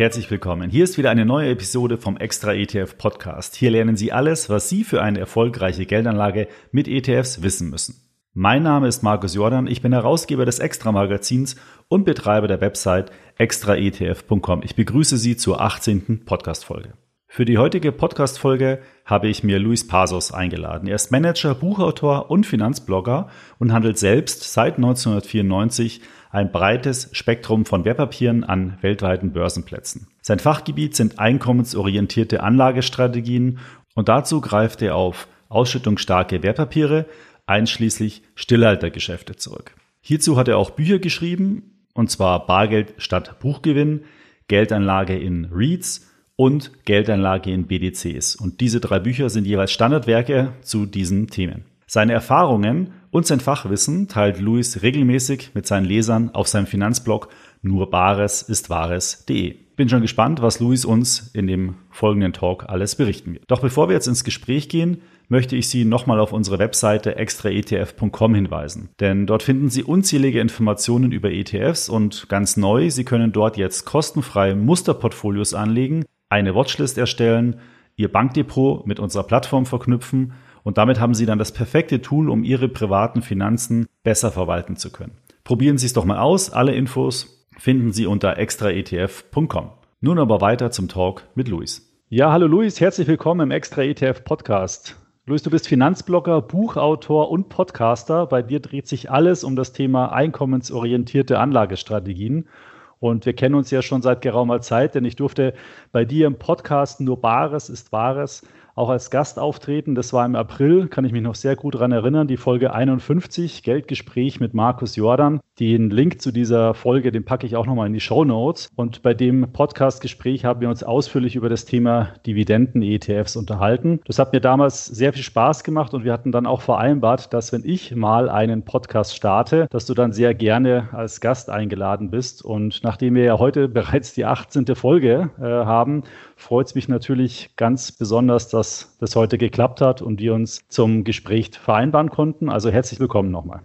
Herzlich willkommen. Hier ist wieder eine neue Episode vom Extra ETF Podcast. Hier lernen Sie alles, was Sie für eine erfolgreiche Geldanlage mit ETFs wissen müssen. Mein Name ist Markus Jordan, ich bin Herausgeber des Extra Magazins und Betreiber der Website extraetf.com. Ich begrüße Sie zur 18. Podcast Folge. Für die heutige Podcast-Folge habe ich mir Luis Pasos eingeladen. Er ist Manager, Buchautor und Finanzblogger und handelt selbst seit 1994 ein breites Spektrum von Wertpapieren an weltweiten Börsenplätzen. Sein Fachgebiet sind einkommensorientierte Anlagestrategien und dazu greift er auf ausschüttungsstarke Wertpapiere, einschließlich Stillhaltergeschäfte zurück. Hierzu hat er auch Bücher geschrieben, und zwar Bargeld statt Buchgewinn, Geldanlage in REITs und Geldanlage in BDCs. Und diese drei Bücher sind jeweils Standardwerke zu diesen Themen. Seine Erfahrungen und sein Fachwissen teilt Luis regelmäßig mit seinen Lesern auf seinem Finanzblog nur Bares ist Wahres.de. Bin schon gespannt, was Luis uns in dem folgenden Talk alles berichten wird. Doch bevor wir jetzt ins Gespräch gehen, möchte ich Sie nochmal auf unsere Webseite extraetf.com hinweisen. Denn dort finden Sie unzählige Informationen über ETFs und ganz neu, Sie können dort jetzt kostenfrei Musterportfolios anlegen, eine Watchlist erstellen, Ihr Bankdepot mit unserer Plattform verknüpfen und damit haben Sie dann das perfekte Tool, um Ihre privaten Finanzen besser verwalten zu können. Probieren Sie es doch mal aus. Alle Infos finden Sie unter extraetf.com. Nun aber weiter zum Talk mit Luis. Ja, hallo Luis, herzlich willkommen im Extra ETF Podcast. Luis, du bist Finanzblogger, Buchautor und Podcaster. Bei dir dreht sich alles um das Thema einkommensorientierte Anlagestrategien. Und wir kennen uns ja schon seit geraumer Zeit, denn ich durfte bei dir im Podcast Nur Bares ist Wahres auch als Gast auftreten. Das war im April, kann ich mich noch sehr gut daran erinnern, die Folge 51, Geldgespräch mit Markus Jordan. Den Link zu dieser Folge, den packe ich auch nochmal in die Show Notes. Und bei dem Podcast-Gespräch haben wir uns ausführlich über das Thema Dividenden-ETFs unterhalten. Das hat mir damals sehr viel Spaß gemacht und wir hatten dann auch vereinbart, dass wenn ich mal einen Podcast starte, dass du dann sehr gerne als Gast eingeladen bist. Und nachdem wir ja heute bereits die 18. Folge äh, haben, freut es mich natürlich ganz besonders, dass das heute geklappt hat und wir uns zum Gespräch vereinbaren konnten. Also herzlich willkommen nochmal.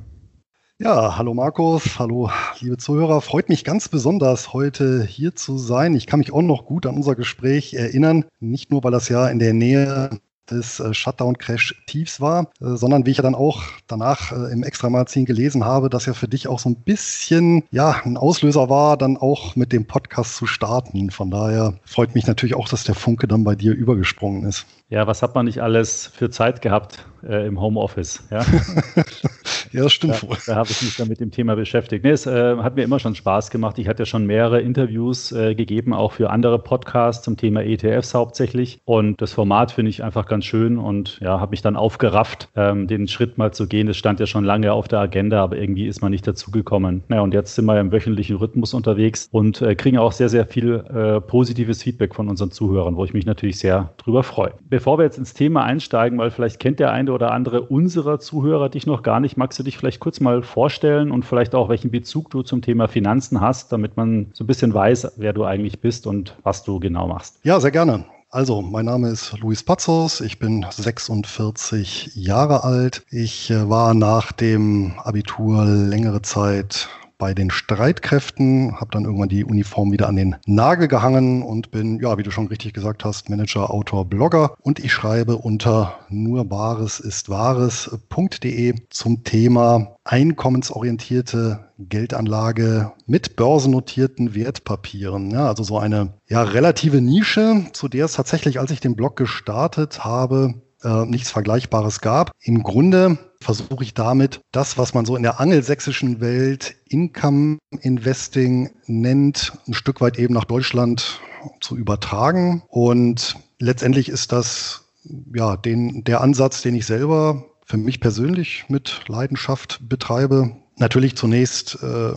Ja, hallo Markus, hallo liebe Zuhörer. Freut mich ganz besonders, heute hier zu sein. Ich kann mich auch noch gut an unser Gespräch erinnern. Nicht nur, weil das ja in der Nähe des äh, Shutdown-Crash-Tiefs war, äh, sondern wie ich ja dann auch danach äh, im Extra-Magazin gelesen habe, dass ja für dich auch so ein bisschen ja ein Auslöser war, dann auch mit dem Podcast zu starten. Von daher freut mich natürlich auch, dass der Funke dann bei dir übergesprungen ist. Ja, was hat man nicht alles für Zeit gehabt äh, im Homeoffice? Ja? ja, das stimmt da, wohl. Da habe ich mich dann mit dem Thema beschäftigt. Nee, es äh, hat mir immer schon Spaß gemacht. Ich hatte ja schon mehrere Interviews äh, gegeben, auch für andere Podcasts zum Thema ETFs hauptsächlich. Und das Format finde ich einfach ganz schön und ja, habe mich dann aufgerafft, ähm, den Schritt mal zu gehen. Das stand ja schon lange auf der Agenda, aber irgendwie ist man nicht dazugekommen. Naja, und jetzt sind wir im wöchentlichen Rhythmus unterwegs und äh, kriegen auch sehr, sehr viel äh, positives Feedback von unseren Zuhörern, wo ich mich natürlich sehr drüber freue bevor wir jetzt ins Thema einsteigen, weil vielleicht kennt der eine oder andere unserer Zuhörer dich noch gar nicht, magst du dich vielleicht kurz mal vorstellen und vielleicht auch, welchen Bezug du zum Thema Finanzen hast, damit man so ein bisschen weiß, wer du eigentlich bist und was du genau machst? Ja, sehr gerne. Also, mein Name ist Luis Patzos, ich bin 46 Jahre alt. Ich äh, war nach dem Abitur längere Zeit bei den Streitkräften, habe dann irgendwann die Uniform wieder an den Nagel gehangen und bin, ja, wie du schon richtig gesagt hast, Manager, Autor, Blogger und ich schreibe unter nur Wahres ist Wahres.de zum Thema einkommensorientierte Geldanlage mit börsennotierten Wertpapieren. Ja, also so eine ja, relative Nische, zu der es tatsächlich, als ich den Blog gestartet habe, äh, nichts Vergleichbares gab. Im Grunde versuche ich damit das, was man so in der angelsächsischen Welt Income Investing nennt, ein Stück weit eben nach Deutschland zu übertragen. Und letztendlich ist das ja den, der Ansatz, den ich selber für mich persönlich mit Leidenschaft betreibe, Natürlich zunächst äh,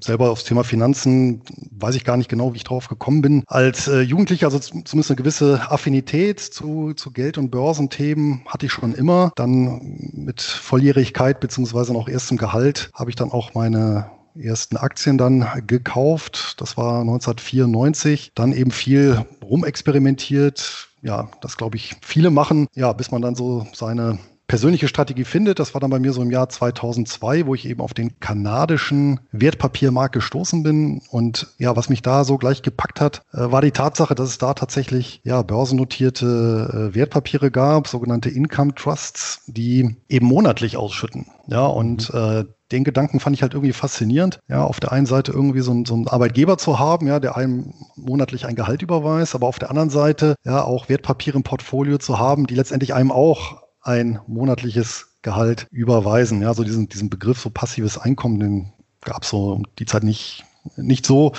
selber aufs Thema Finanzen, weiß ich gar nicht genau, wie ich drauf gekommen bin. Als äh, Jugendlicher, also zumindest eine gewisse Affinität zu, zu Geld- und Börsenthemen hatte ich schon immer. Dann mit Volljährigkeit beziehungsweise noch erstem Gehalt habe ich dann auch meine ersten Aktien dann gekauft. Das war 1994. Dann eben viel rumexperimentiert. Ja, das glaube ich viele machen. Ja, bis man dann so seine persönliche Strategie findet. Das war dann bei mir so im Jahr 2002, wo ich eben auf den kanadischen Wertpapiermarkt gestoßen bin. Und ja, was mich da so gleich gepackt hat, äh, war die Tatsache, dass es da tatsächlich ja börsennotierte äh, Wertpapiere gab, sogenannte Income Trusts, die eben monatlich ausschütten. Ja, und mhm. äh, den Gedanken fand ich halt irgendwie faszinierend. Ja, auf der einen Seite irgendwie so, ein, so einen Arbeitgeber zu haben, ja, der einem monatlich ein Gehalt überweist, aber auf der anderen Seite ja auch Wertpapiere im Portfolio zu haben, die letztendlich einem auch ein monatliches Gehalt überweisen. Ja, so diesen, diesen Begriff so passives Einkommen, den gab es so um die Zeit nicht, nicht so.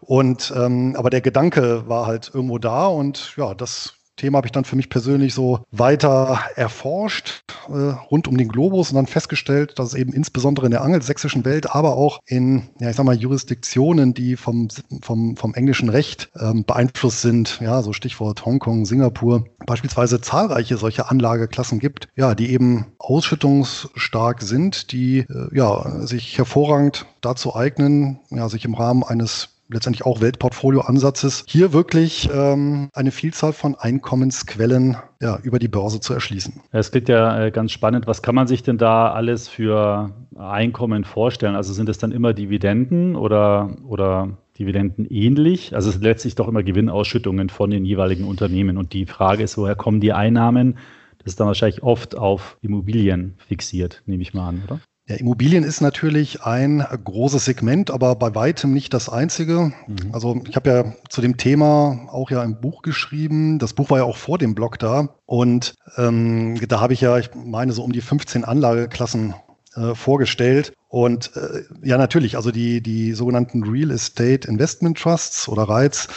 Und ähm, aber der Gedanke war halt irgendwo da und ja, das Thema habe ich dann für mich persönlich so weiter erforscht, äh, rund um den Globus und dann festgestellt, dass es eben insbesondere in der angelsächsischen Welt, aber auch in, ja, ich sag mal, Jurisdiktionen, die vom, vom, vom englischen Recht ähm, beeinflusst sind, ja, so Stichwort Hongkong, Singapur, beispielsweise zahlreiche solche Anlageklassen gibt, ja, die eben ausschüttungsstark sind, die, äh, ja, sich hervorragend dazu eignen, ja, sich im Rahmen eines letztendlich auch Weltportfolio-Ansatzes, hier wirklich ähm, eine Vielzahl von Einkommensquellen ja, über die Börse zu erschließen. Es klingt ja äh, ganz spannend. Was kann man sich denn da alles für Einkommen vorstellen? Also sind es dann immer Dividenden oder, oder Dividenden ähnlich? Also es sind letztlich doch immer Gewinnausschüttungen von den jeweiligen Unternehmen. Und die Frage ist, woher kommen die Einnahmen? Das ist dann wahrscheinlich oft auf Immobilien fixiert, nehme ich mal an, oder? Ja, Immobilien ist natürlich ein großes Segment, aber bei weitem nicht das einzige. Mhm. Also ich habe ja zu dem Thema auch ja ein Buch geschrieben. Das Buch war ja auch vor dem Blog da. Und ähm, da habe ich ja, ich meine, so um die 15 Anlageklassen äh, vorgestellt. Und äh, ja, natürlich, also die, die sogenannten Real Estate Investment Trusts oder REITs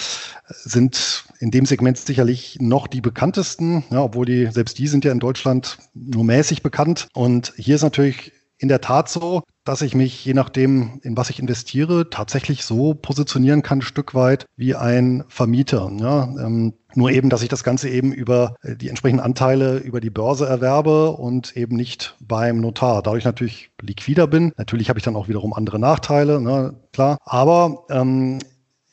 sind in dem Segment sicherlich noch die bekanntesten, ja, obwohl die, selbst die sind ja in Deutschland nur mäßig bekannt. Und hier ist natürlich in der Tat so, dass ich mich, je nachdem, in was ich investiere, tatsächlich so positionieren kann, ein Stück weit wie ein Vermieter. Ja, ähm, nur eben, dass ich das Ganze eben über äh, die entsprechenden Anteile über die Börse erwerbe und eben nicht beim Notar. Dadurch natürlich liquider bin. Natürlich habe ich dann auch wiederum andere Nachteile, ne, klar. Aber ähm,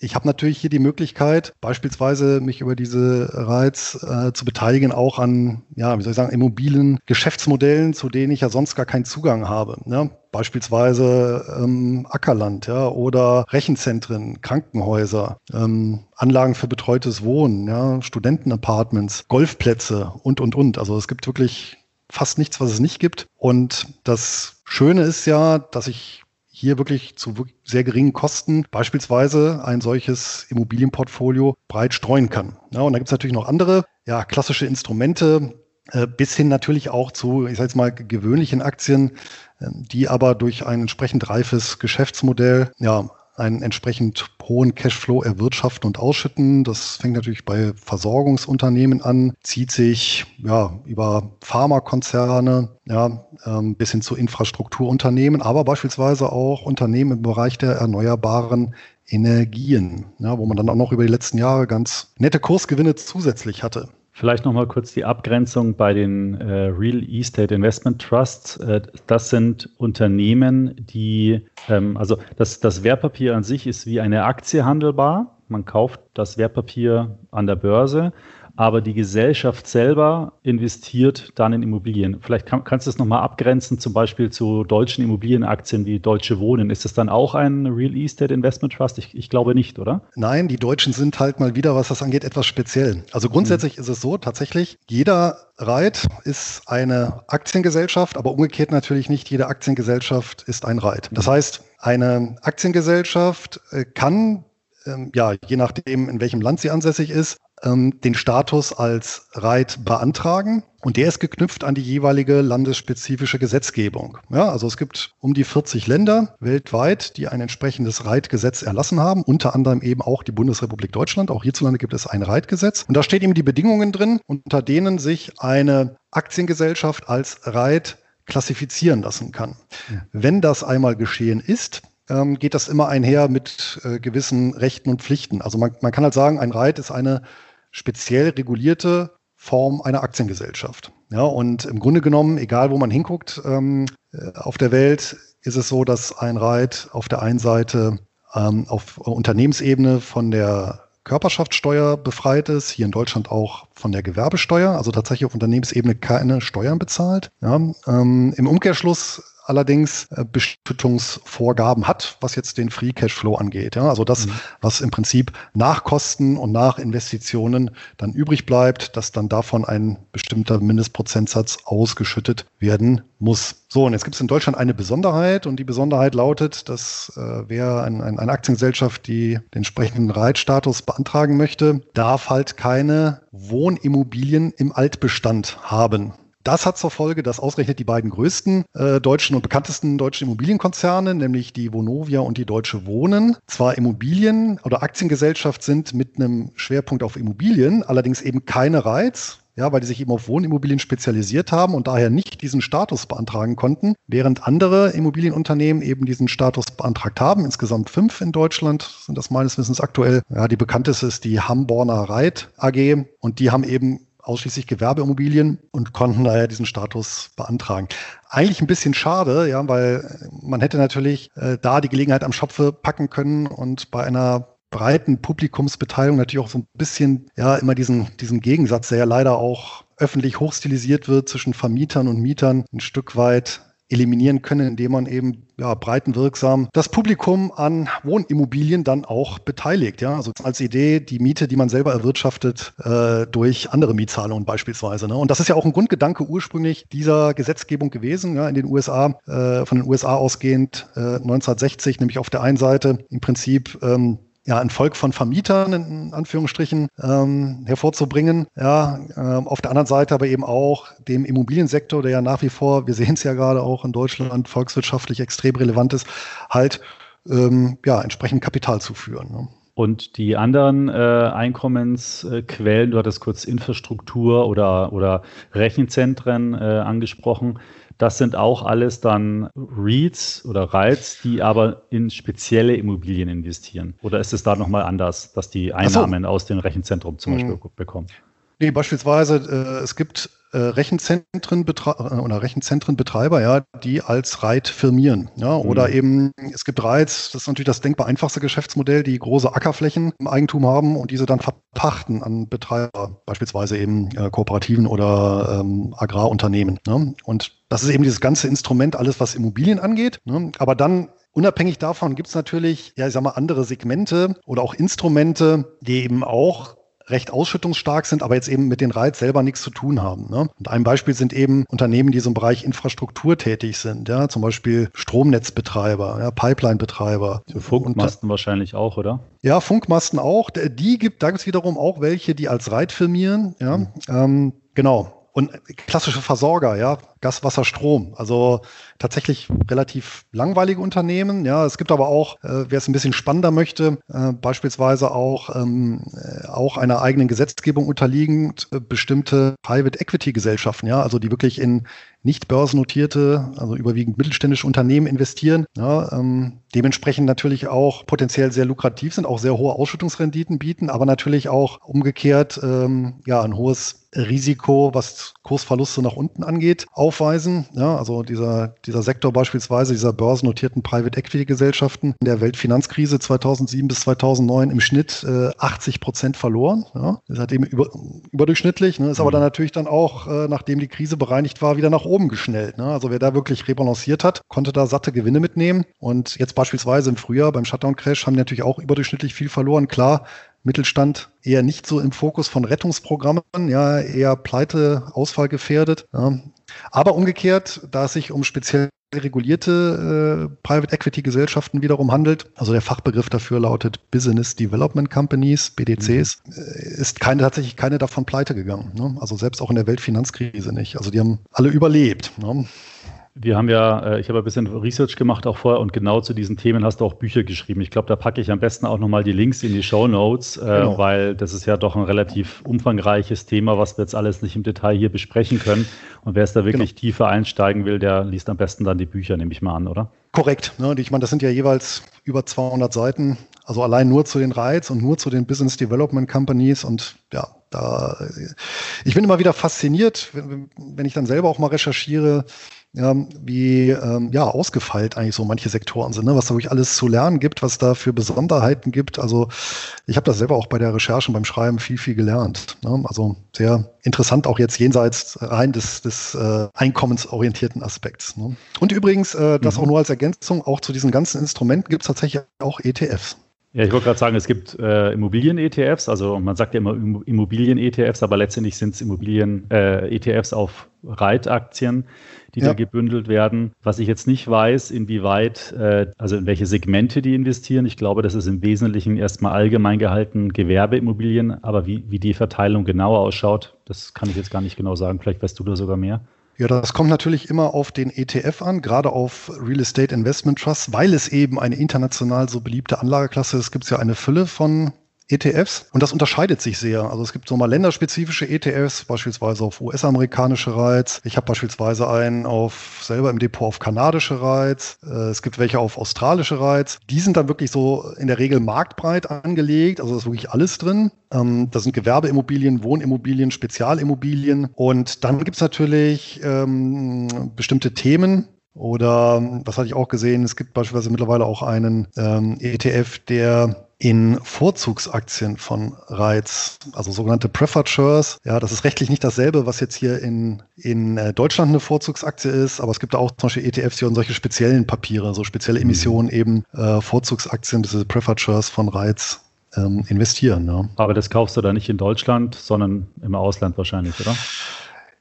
ich habe natürlich hier die Möglichkeit, beispielsweise mich über diese Reiz äh, zu beteiligen, auch an, ja, wie soll ich sagen, immobilen Geschäftsmodellen, zu denen ich ja sonst gar keinen Zugang habe. Ne? Beispielsweise ähm, Ackerland ja, oder Rechenzentren, Krankenhäuser, ähm, Anlagen für betreutes Wohnen, ja, Studentenapartments, Golfplätze und, und, und. Also es gibt wirklich fast nichts, was es nicht gibt. Und das Schöne ist ja, dass ich hier wirklich zu sehr geringen Kosten beispielsweise ein solches Immobilienportfolio breit streuen kann. Ja, und da gibt es natürlich noch andere, ja, klassische Instrumente, äh, bis hin natürlich auch zu, ich sage jetzt mal, gewöhnlichen Aktien, äh, die aber durch ein entsprechend reifes Geschäftsmodell ja, einen entsprechend hohen Cashflow erwirtschaften und ausschütten. Das fängt natürlich bei Versorgungsunternehmen an, zieht sich ja über Pharmakonzerne, ja, ähm, bis hin zu Infrastrukturunternehmen, aber beispielsweise auch Unternehmen im Bereich der erneuerbaren Energien, ja, wo man dann auch noch über die letzten Jahre ganz nette Kursgewinne zusätzlich hatte. Vielleicht nochmal kurz die Abgrenzung bei den äh, Real Estate Investment Trusts. Äh, das sind Unternehmen, die, ähm, also das, das Wertpapier an sich ist wie eine Aktie handelbar. Man kauft das Wertpapier an der Börse aber die Gesellschaft selber investiert dann in Immobilien. Vielleicht kann, kannst du es nochmal abgrenzen, zum Beispiel zu deutschen Immobilienaktien wie Deutsche Wohnen. Ist das dann auch ein Real Estate Investment Trust? Ich, ich, glaube nicht, oder? Nein, die Deutschen sind halt mal wieder, was das angeht, etwas speziell. Also grundsätzlich mhm. ist es so, tatsächlich, jeder Reit ist eine Aktiengesellschaft, aber umgekehrt natürlich nicht jede Aktiengesellschaft ist ein Reit. Das heißt, eine Aktiengesellschaft äh, kann ähm, ja, je nachdem, in welchem Land sie ansässig ist, ähm, den Status als Reit beantragen. Und der ist geknüpft an die jeweilige landesspezifische Gesetzgebung. Ja, also es gibt um die 40 Länder weltweit, die ein entsprechendes Reitgesetz erlassen haben, unter anderem eben auch die Bundesrepublik Deutschland. Auch hierzulande gibt es ein Reitgesetz. Und da steht eben die Bedingungen drin, unter denen sich eine Aktiengesellschaft als Reit klassifizieren lassen kann. Ja. Wenn das einmal geschehen ist, ähm, geht das immer einher mit äh, gewissen Rechten und Pflichten. Also man, man kann halt sagen, ein Reit ist eine speziell regulierte Form einer Aktiengesellschaft. Ja, und im Grunde genommen, egal wo man hinguckt ähm, äh, auf der Welt, ist es so, dass ein Reit auf der einen Seite ähm, auf Unternehmensebene von der Körperschaftssteuer befreit ist, hier in Deutschland auch von der Gewerbesteuer, also tatsächlich auf Unternehmensebene keine Steuern bezahlt. Ja, ähm, Im Umkehrschluss allerdings äh, Beschüttungsvorgaben hat, was jetzt den Free Cashflow angeht. Ja, also das, mhm. was im Prinzip nach Kosten und nach Investitionen dann übrig bleibt, dass dann davon ein bestimmter Mindestprozentsatz ausgeschüttet werden muss. So, und jetzt gibt es in Deutschland eine Besonderheit und die Besonderheit lautet, dass äh, wer ein, ein, eine Aktiengesellschaft, die den entsprechenden Reitstatus beantragen möchte, darf halt keine Wohnimmobilien im Altbestand haben. Das hat zur Folge, dass ausgerechnet die beiden größten äh, deutschen und bekanntesten deutschen Immobilienkonzerne, nämlich die Vonovia und die Deutsche Wohnen, zwar Immobilien oder Aktiengesellschaft sind mit einem Schwerpunkt auf Immobilien, allerdings eben keine Reiz, ja, weil die sich eben auf Wohnimmobilien spezialisiert haben und daher nicht diesen Status beantragen konnten, während andere Immobilienunternehmen eben diesen Status beantragt haben. Insgesamt fünf in Deutschland sind das meines Wissens aktuell. Ja, die bekannteste ist die Hamborner Reit AG und die haben eben ausschließlich Gewerbeimmobilien und konnten daher diesen Status beantragen. Eigentlich ein bisschen schade, ja, weil man hätte natürlich äh, da die Gelegenheit am Schopfe packen können und bei einer breiten Publikumsbeteiligung natürlich auch so ein bisschen, ja, immer diesen, diesen Gegensatz, der ja leider auch öffentlich hochstilisiert wird zwischen Vermietern und Mietern, ein Stück weit eliminieren können, indem man eben ja, breitenwirksam das Publikum an Wohnimmobilien dann auch beteiligt. Ja? Also als Idee die Miete, die man selber erwirtschaftet, äh, durch andere Mietzahlungen beispielsweise. Ne? Und das ist ja auch ein Grundgedanke ursprünglich dieser Gesetzgebung gewesen, ja, in den USA, äh, von den USA ausgehend äh, 1960, nämlich auf der einen Seite im Prinzip ähm, ja, ein Volk von Vermietern in Anführungsstrichen ähm, hervorzubringen. Ja, ähm, auf der anderen Seite aber eben auch dem Immobiliensektor, der ja nach wie vor, wir sehen es ja gerade auch in Deutschland, volkswirtschaftlich extrem relevant ist, halt ähm, ja, entsprechend Kapital zuführen. Ne? Und die anderen äh, Einkommensquellen, du hattest kurz Infrastruktur oder, oder Rechenzentren äh, angesprochen. Das sind auch alles dann REITs oder REITs, die aber in spezielle Immobilien investieren. Oder ist es da nochmal anders, dass die Einnahmen so. aus dem Rechenzentrum zum Beispiel mhm. bekommen? Nee, beispielsweise, äh, es gibt Rechenzentren äh, oder Rechenzentrenbetreiber, ja, die als REIT firmieren. Ja, oder mhm. eben, es gibt REITs, das ist natürlich das denkbar einfachste Geschäftsmodell, die große Ackerflächen im Eigentum haben und diese dann verpachten an Betreiber, beispielsweise eben äh, Kooperativen oder ähm, Agrarunternehmen. Ne? Und das ist eben dieses ganze Instrument, alles was Immobilien angeht. Ne? Aber dann Unabhängig davon gibt es natürlich, ja, ich sag mal, andere Segmente oder auch Instrumente, die eben auch recht ausschüttungsstark sind, aber jetzt eben mit den Reiz selber nichts zu tun haben. Ne? Und ein Beispiel sind eben Unternehmen, die so im Bereich Infrastruktur tätig sind, ja, zum Beispiel Stromnetzbetreiber, ja, Pipelinebetreiber. Funkmasten und, wahrscheinlich auch, oder? Ja, Funkmasten auch. Die gibt, da gibt es wiederum auch welche, die als Reit firmieren. Ja, mhm. ähm, genau. Und klassische Versorger, ja, Gas, Wasser, Strom. Also tatsächlich relativ langweilige Unternehmen. Ja, es gibt aber auch, äh, wer es ein bisschen spannender möchte, äh, beispielsweise auch, ähm, äh, auch einer eigenen Gesetzgebung unterliegend äh, bestimmte Private Equity Gesellschaften, ja, also die wirklich in nicht börsennotierte, also überwiegend mittelständische Unternehmen investieren, ja, ähm, dementsprechend natürlich auch potenziell sehr lukrativ sind, auch sehr hohe Ausschüttungsrenditen bieten, aber natürlich auch umgekehrt ähm, ja ein hohes Risiko, was Kursverluste nach unten angeht, aufweisen. Ja, also dieser, dieser Sektor beispielsweise dieser börsennotierten Private Equity Gesellschaften in der Weltfinanzkrise 2007 bis 2009 im Schnitt äh, 80 Prozent verloren. Ja, das hat eben über, überdurchschnittlich, ne, ist aber mhm. dann natürlich dann auch, äh, nachdem die Krise bereinigt war, wieder nach oben geschnellt. Ne? Also wer da wirklich rebalanciert hat, konnte da satte Gewinne mitnehmen. Und jetzt beispielsweise im Frühjahr beim Shutdown-Crash haben die natürlich auch überdurchschnittlich viel verloren. Klar, Mittelstand eher nicht so im Fokus von Rettungsprogrammen, ja, eher Pleite, Ausfall gefährdet. Ja. Aber umgekehrt, da es sich um speziell regulierte äh, Private Equity Gesellschaften wiederum handelt, also der Fachbegriff dafür lautet Business Development Companies, BDCs, mhm. äh, ist keine, tatsächlich keine davon pleite gegangen. Ne? Also selbst auch in der Weltfinanzkrise nicht. Also die haben alle überlebt. Ne? Wir haben ja, äh, ich habe ein bisschen Research gemacht auch vorher und genau zu diesen Themen hast du auch Bücher geschrieben. Ich glaube, da packe ich am besten auch nochmal die Links in die Show Notes, äh, genau. weil das ist ja doch ein relativ umfangreiches Thema, was wir jetzt alles nicht im Detail hier besprechen können. Und wer es da wirklich genau. tiefer einsteigen will, der liest am besten dann die Bücher, nehme ich mal an, oder? Korrekt. Ne? Ich meine, das sind ja jeweils über 200 Seiten, also allein nur zu den Reiz und nur zu den Business Development Companies und ja, da, ich bin immer wieder fasziniert, wenn, wenn ich dann selber auch mal recherchiere, ähm, wie ähm, ja, ausgefeilt eigentlich so manche Sektoren sind, ne? was da wirklich alles zu lernen gibt, was da für Besonderheiten gibt. Also ich habe das selber auch bei der Recherche und beim Schreiben viel, viel gelernt. Ne? Also sehr interessant auch jetzt jenseits rein des, des äh, einkommensorientierten Aspekts. Ne? Und übrigens, äh, das mhm. auch nur als Ergänzung, auch zu diesen ganzen Instrumenten gibt es tatsächlich auch ETFs. Ja, ich wollte gerade sagen, es gibt äh, Immobilien-ETFs, also man sagt ja immer Immobilien-ETFs, aber letztendlich sind es Immobilien-ETFs äh, auf Reitaktien, die ja. da gebündelt werden. Was ich jetzt nicht weiß, inwieweit, äh, also in welche Segmente die investieren. Ich glaube, das ist im Wesentlichen erstmal allgemein gehalten Gewerbeimmobilien, aber wie, wie die Verteilung genauer ausschaut, das kann ich jetzt gar nicht genau sagen. Vielleicht weißt du da sogar mehr. Ja, das kommt natürlich immer auf den ETF an, gerade auf Real Estate Investment Trust, weil es eben eine international so beliebte Anlageklasse ist. Es gibt ja eine Fülle von ETFs und das unterscheidet sich sehr. Also es gibt so mal länderspezifische ETFs, beispielsweise auf US-amerikanische Reiz. Ich habe beispielsweise einen auf selber im Depot auf kanadische Reiz. Äh, es gibt welche auf australische Reiz. Die sind dann wirklich so in der Regel marktbreit angelegt. Also da ist wirklich alles drin. Ähm, da sind Gewerbeimmobilien, Wohnimmobilien, Spezialimmobilien. Und dann gibt es natürlich ähm, bestimmte Themen, oder was hatte ich auch gesehen? Es gibt beispielsweise mittlerweile auch einen ähm, ETF, der in Vorzugsaktien von Reiz, also sogenannte Preferred Shares. Ja, das ist rechtlich nicht dasselbe, was jetzt hier in, in äh, Deutschland eine Vorzugsaktie ist, aber es gibt auch zum Beispiel ETFs, die solche speziellen Papiere, so spezielle mhm. Emissionen eben äh, Vorzugsaktien, diese Preferred Shares von Reiz ähm, investieren. Ja. Aber das kaufst du da nicht in Deutschland, sondern im Ausland wahrscheinlich, oder?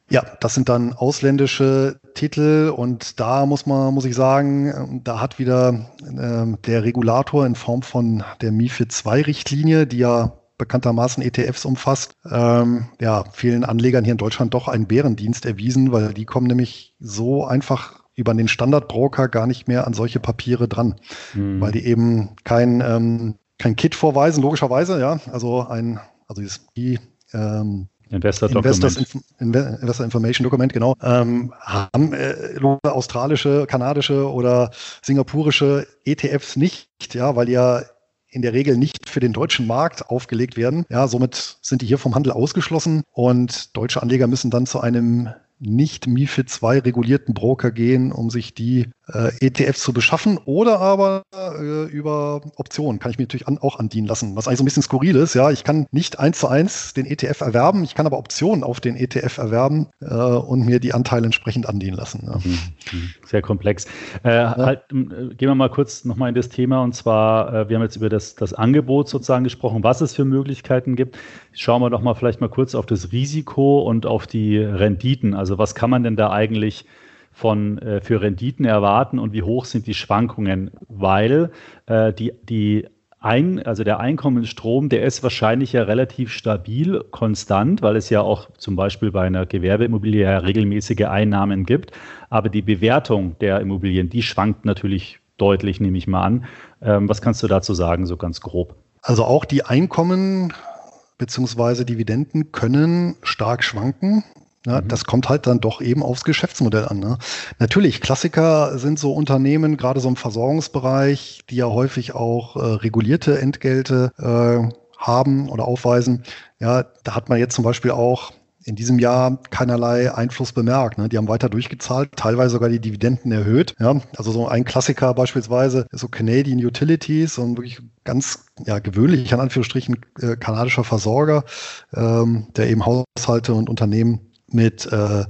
Ja, das sind dann ausländische Titel und da muss man, muss ich sagen, da hat wieder äh, der Regulator in Form von der MIFID II-Richtlinie, die ja bekanntermaßen ETFs umfasst, ähm, ja, vielen Anlegern hier in Deutschland doch einen Bärendienst erwiesen, weil die kommen nämlich so einfach über den Standardbroker gar nicht mehr an solche Papiere dran, mhm. weil die eben kein, ähm, kein Kit vorweisen, logischerweise, ja, also ein, also dieses, die, ähm, Investor, Investors Inf Investor Information Dokument, genau, ähm, haben äh, australische, kanadische oder singapurische ETFs nicht, ja, weil die ja in der Regel nicht für den deutschen Markt aufgelegt werden. Ja, somit sind die hier vom Handel ausgeschlossen und deutsche Anleger müssen dann zu einem nicht MIFID 2 regulierten Broker gehen, um sich die äh, ETFs zu beschaffen oder aber äh, über Optionen kann ich mir natürlich an, auch andienen lassen, was eigentlich so ein bisschen skurril ist. Ja, ich kann nicht eins zu eins den ETF erwerben, ich kann aber Optionen auf den ETF erwerben äh, und mir die Anteile entsprechend andienen lassen. Ja. Mhm. Mhm. Sehr komplex. Äh, ja. halt, äh, gehen wir mal kurz nochmal in das Thema und zwar, wir haben jetzt über das, das Angebot sozusagen gesprochen, was es für Möglichkeiten gibt. Schauen wir doch mal vielleicht mal kurz auf das Risiko und auf die Renditen. Also was kann man denn da eigentlich von, äh, für Renditen erwarten und wie hoch sind die Schwankungen, weil äh, die, die ein, also der Einkommensstrom, der ist wahrscheinlich ja relativ stabil, konstant, weil es ja auch zum Beispiel bei einer Gewerbeimmobilie ja regelmäßige Einnahmen gibt. Aber die Bewertung der Immobilien, die schwankt natürlich deutlich, nehme ich mal an. Ähm, was kannst du dazu sagen, so ganz grob? Also auch die Einkommen bzw. Dividenden können stark schwanken. Ja, mhm. Das kommt halt dann doch eben aufs Geschäftsmodell an. Ne? Natürlich, Klassiker sind so Unternehmen, gerade so im Versorgungsbereich, die ja häufig auch äh, regulierte Entgelte äh, haben oder aufweisen. Ja, da hat man jetzt zum Beispiel auch in diesem Jahr keinerlei Einfluss bemerkt. Ne? Die haben weiter durchgezahlt, teilweise sogar die Dividenden erhöht. Ja? Also so ein Klassiker beispielsweise ist so Canadian Utilities und wirklich ganz ja, gewöhnlich, in Anführungsstrichen, äh, kanadischer Versorger, ähm, der eben Haushalte und Unternehmen mit äh,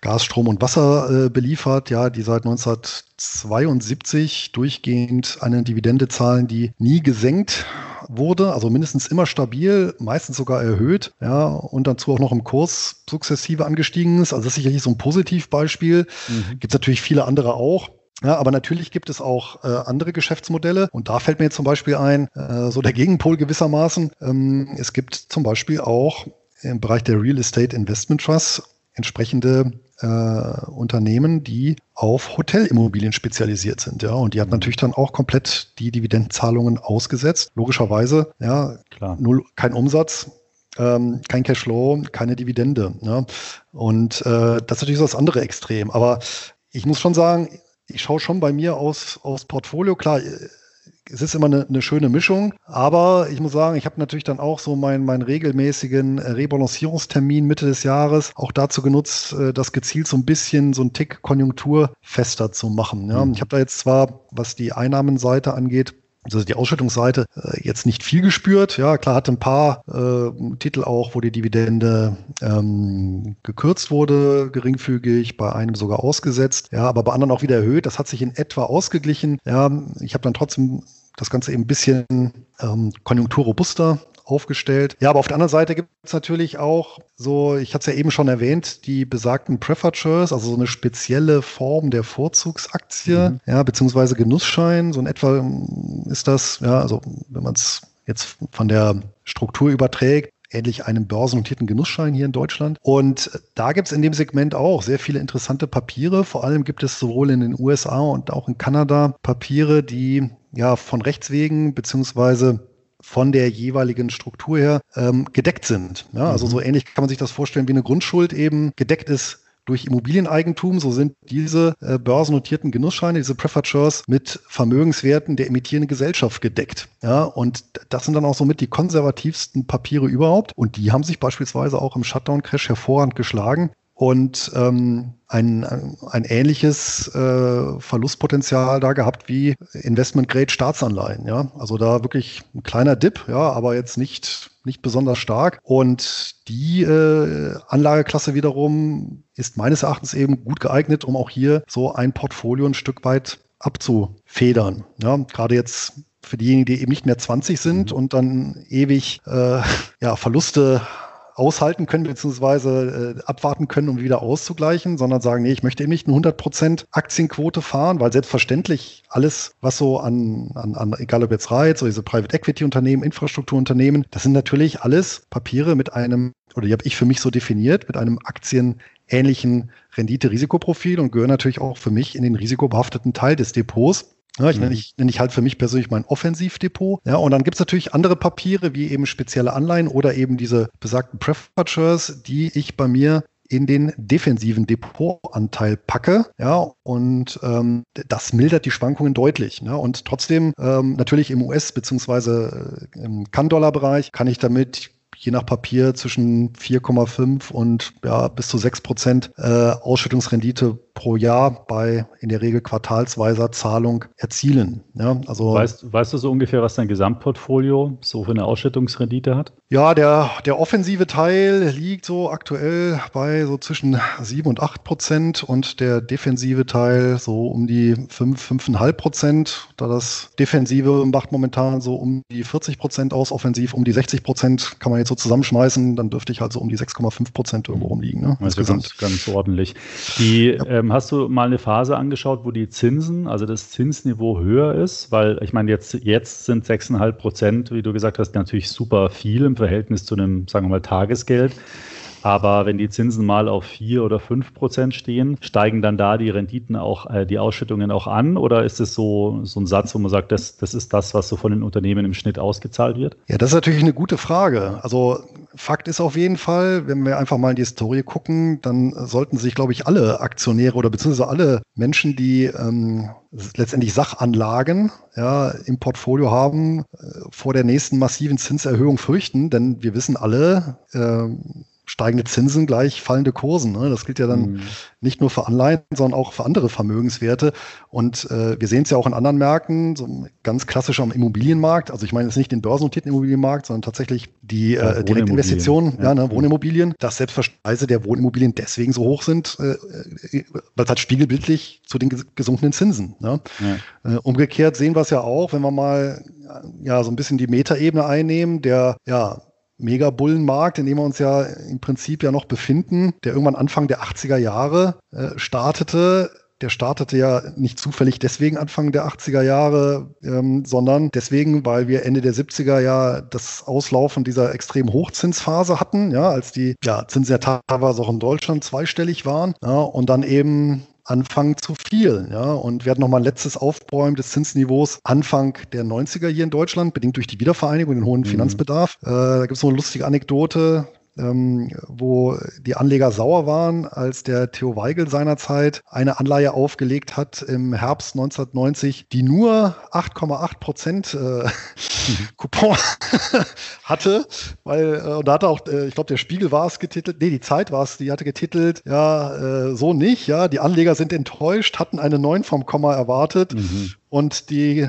Gas, Strom und Wasser äh, beliefert, ja, die seit 1972 durchgehend eine Dividende zahlen, die nie gesenkt wurde, also mindestens immer stabil, meistens sogar erhöht, ja, und dazu auch noch im Kurs sukzessive angestiegen ist. Also das ist sicherlich so ein Positivbeispiel. Mhm. Gibt es natürlich viele andere auch. Ja, aber natürlich gibt es auch äh, andere Geschäftsmodelle und da fällt mir jetzt zum Beispiel ein, äh, so der Gegenpol gewissermaßen. Ähm, es gibt zum Beispiel auch im Bereich der Real Estate Investment Trust entsprechende äh, Unternehmen, die auf Hotelimmobilien spezialisiert sind. Ja, und die hat natürlich dann auch komplett die Dividendenzahlungen ausgesetzt. Logischerweise, ja, Klar. Null, kein Umsatz, ähm, kein Cashflow, keine Dividende. Ja. Und äh, das ist natürlich so das andere Extrem. Aber ich muss schon sagen, ich schaue schon bei mir aus, aus Portfolio. Klar, es ist immer eine, eine, schöne Mischung, aber ich muss sagen, ich habe natürlich dann auch so meinen, meinen regelmäßigen Rebalancierungstermin Mitte des Jahres auch dazu genutzt, äh, das gezielt so ein bisschen so ein Tick konjunkturfester zu machen. Ja. Mhm. Ich habe da jetzt zwar, was die Einnahmenseite angeht, also die Ausschüttungsseite äh, jetzt nicht viel gespürt. Ja, klar hatte ein paar äh, Titel auch, wo die Dividende ähm, gekürzt wurde, geringfügig, bei einem sogar ausgesetzt. Ja, aber bei anderen auch wieder erhöht. Das hat sich in etwa ausgeglichen. Ja, ich habe dann trotzdem das Ganze eben ein bisschen ähm, konjunkturrobuster aufgestellt. Ja, aber auf der anderen Seite gibt es natürlich auch so, ich hatte es ja eben schon erwähnt, die besagten Preferred Shares, also so eine spezielle Form der Vorzugsaktie, mhm. ja, beziehungsweise Genussschein. So in etwa ähm, ist das, ja, also wenn man es jetzt von der Struktur überträgt, ähnlich einem börsennotierten Genussschein hier in Deutschland. Und da gibt es in dem Segment auch sehr viele interessante Papiere. Vor allem gibt es sowohl in den USA und auch in Kanada Papiere, die ja von Rechts wegen beziehungsweise von der jeweiligen Struktur her ähm, gedeckt sind. Ja, also mhm. so ähnlich kann man sich das vorstellen, wie eine Grundschuld eben gedeckt ist durch Immobilieneigentum, so sind diese äh, börsennotierten Genussscheine, diese Preferred Shares mit Vermögenswerten der emittierenden Gesellschaft gedeckt. Ja, und das sind dann auch somit die konservativsten Papiere überhaupt. Und die haben sich beispielsweise auch im Shutdown-Crash hervorragend geschlagen und ähm, ein, ein ähnliches äh, Verlustpotenzial da gehabt wie Investment-Grade-Staatsanleihen. Ja? Also da wirklich ein kleiner Dip, ja, aber jetzt nicht, nicht besonders stark. Und die äh, Anlageklasse wiederum ist meines Erachtens eben gut geeignet, um auch hier so ein Portfolio ein Stück weit abzufedern. Ja? Gerade jetzt für diejenigen, die eben nicht mehr 20 sind mhm. und dann ewig äh, ja, Verluste aushalten können, beziehungsweise äh, abwarten können, um wieder auszugleichen, sondern sagen, nee, ich möchte eben nicht eine 100% Aktienquote fahren, weil selbstverständlich alles, was so an, an, an egal ob jetzt Reiz oder diese Private Equity Unternehmen, Infrastrukturunternehmen, das sind natürlich alles Papiere mit einem, oder die habe ich für mich so definiert, mit einem aktienähnlichen Rendite-Risikoprofil und gehören natürlich auch für mich in den risikobehafteten Teil des Depots. Ja, ich, mhm. nenne, ich, nenne ich halt für mich persönlich mein Offensivdepot. Ja, und dann gibt es natürlich andere Papiere, wie eben spezielle Anleihen oder eben diese besagten Shares, die ich bei mir in den defensiven Depotanteil packe. Ja, und ähm, das mildert die Schwankungen deutlich. Ne? Und trotzdem ähm, natürlich im US- bzw. Äh, im Kann-Dollar-Bereich kann ich damit je nach Papier zwischen 4,5 und ja, bis zu 6 Prozent äh, Ausschüttungsrendite pro Jahr bei in der Regel quartalsweiser Zahlung erzielen. Ja, also weißt, weißt du so ungefähr, was dein Gesamtportfolio so für eine Ausschüttungsrendite hat? Ja, der, der offensive Teil liegt so aktuell bei so zwischen 7 und 8 Prozent und der defensive Teil so um die 5, 5,5 Prozent. Da das Defensive macht momentan so um die 40 Prozent aus, offensiv um die 60 Prozent kann man jetzt so zusammenschmeißen, dann dürfte ich halt so um die 6,5 Prozent irgendwo rumliegen. Ne? Also ganz, ganz ordentlich. Die ja. ähm, ähm, hast du mal eine Phase angeschaut, wo die Zinsen, also das Zinsniveau höher ist? Weil ich meine, jetzt, jetzt sind 6,5 Prozent, wie du gesagt hast, natürlich super viel im Verhältnis zu einem, sagen wir mal, Tagesgeld. Aber wenn die Zinsen mal auf vier oder fünf Prozent stehen, steigen dann da die Renditen auch, äh, die Ausschüttungen auch an? Oder ist es so, so ein Satz, wo man sagt, das, das ist das, was so von den Unternehmen im Schnitt ausgezahlt wird? Ja, das ist natürlich eine gute Frage. Also Fakt ist auf jeden Fall, wenn wir einfach mal in die Historie gucken, dann sollten sich, glaube ich, alle Aktionäre oder beziehungsweise alle Menschen, die ähm, letztendlich Sachanlagen ja, im Portfolio haben, äh, vor der nächsten massiven Zinserhöhung fürchten. Denn wir wissen alle, äh, steigende Zinsen gleich fallende Kursen. Ne? Das gilt ja dann mhm. nicht nur für Anleihen, sondern auch für andere Vermögenswerte. Und äh, wir sehen es ja auch in anderen Märkten, so ganz klassisch am Immobilienmarkt. Also ich meine jetzt nicht den börsennotierten Immobilienmarkt, sondern tatsächlich die ja, äh, Direktinvestitionen, ja, ne, Wohnimmobilien, dass Selbstverständlich der Wohnimmobilien deswegen so hoch sind, äh, äh weil es halt spiegelbildlich zu den gesunkenen Zinsen. Ne? Ja. Äh, umgekehrt sehen wir es ja auch, wenn wir mal ja so ein bisschen die Metaebene einnehmen, der ja Megabullenmarkt, in dem wir uns ja im Prinzip ja noch befinden, der irgendwann Anfang der 80er Jahre äh, startete. Der startete ja nicht zufällig deswegen Anfang der 80er Jahre, ähm, sondern deswegen, weil wir Ende der 70er ja das Auslaufen dieser extrem Hochzinsphase hatten, ja, als die ja, Zinsen ja teilweise auch in Deutschland zweistellig waren. Ja, und dann eben anfangen zu viel. Ja? Und wir hatten nochmal ein letztes Aufbäumen des Zinsniveaus Anfang der 90er hier in Deutschland, bedingt durch die Wiedervereinigung, den hohen mhm. Finanzbedarf. Äh, da gibt es noch eine lustige Anekdote. Ähm, wo die Anleger sauer waren, als der Theo Weigel seinerzeit eine Anleihe aufgelegt hat im Herbst 1990, die nur 8,8 Prozent äh, Coupon hatte, weil äh, und da hat auch, äh, ich glaube, der Spiegel war es getitelt, nee, die Zeit war es, die hatte getitelt, ja, äh, so nicht, ja, die Anleger sind enttäuscht, hatten eine 9 vom Komma erwartet mhm. und die, äh,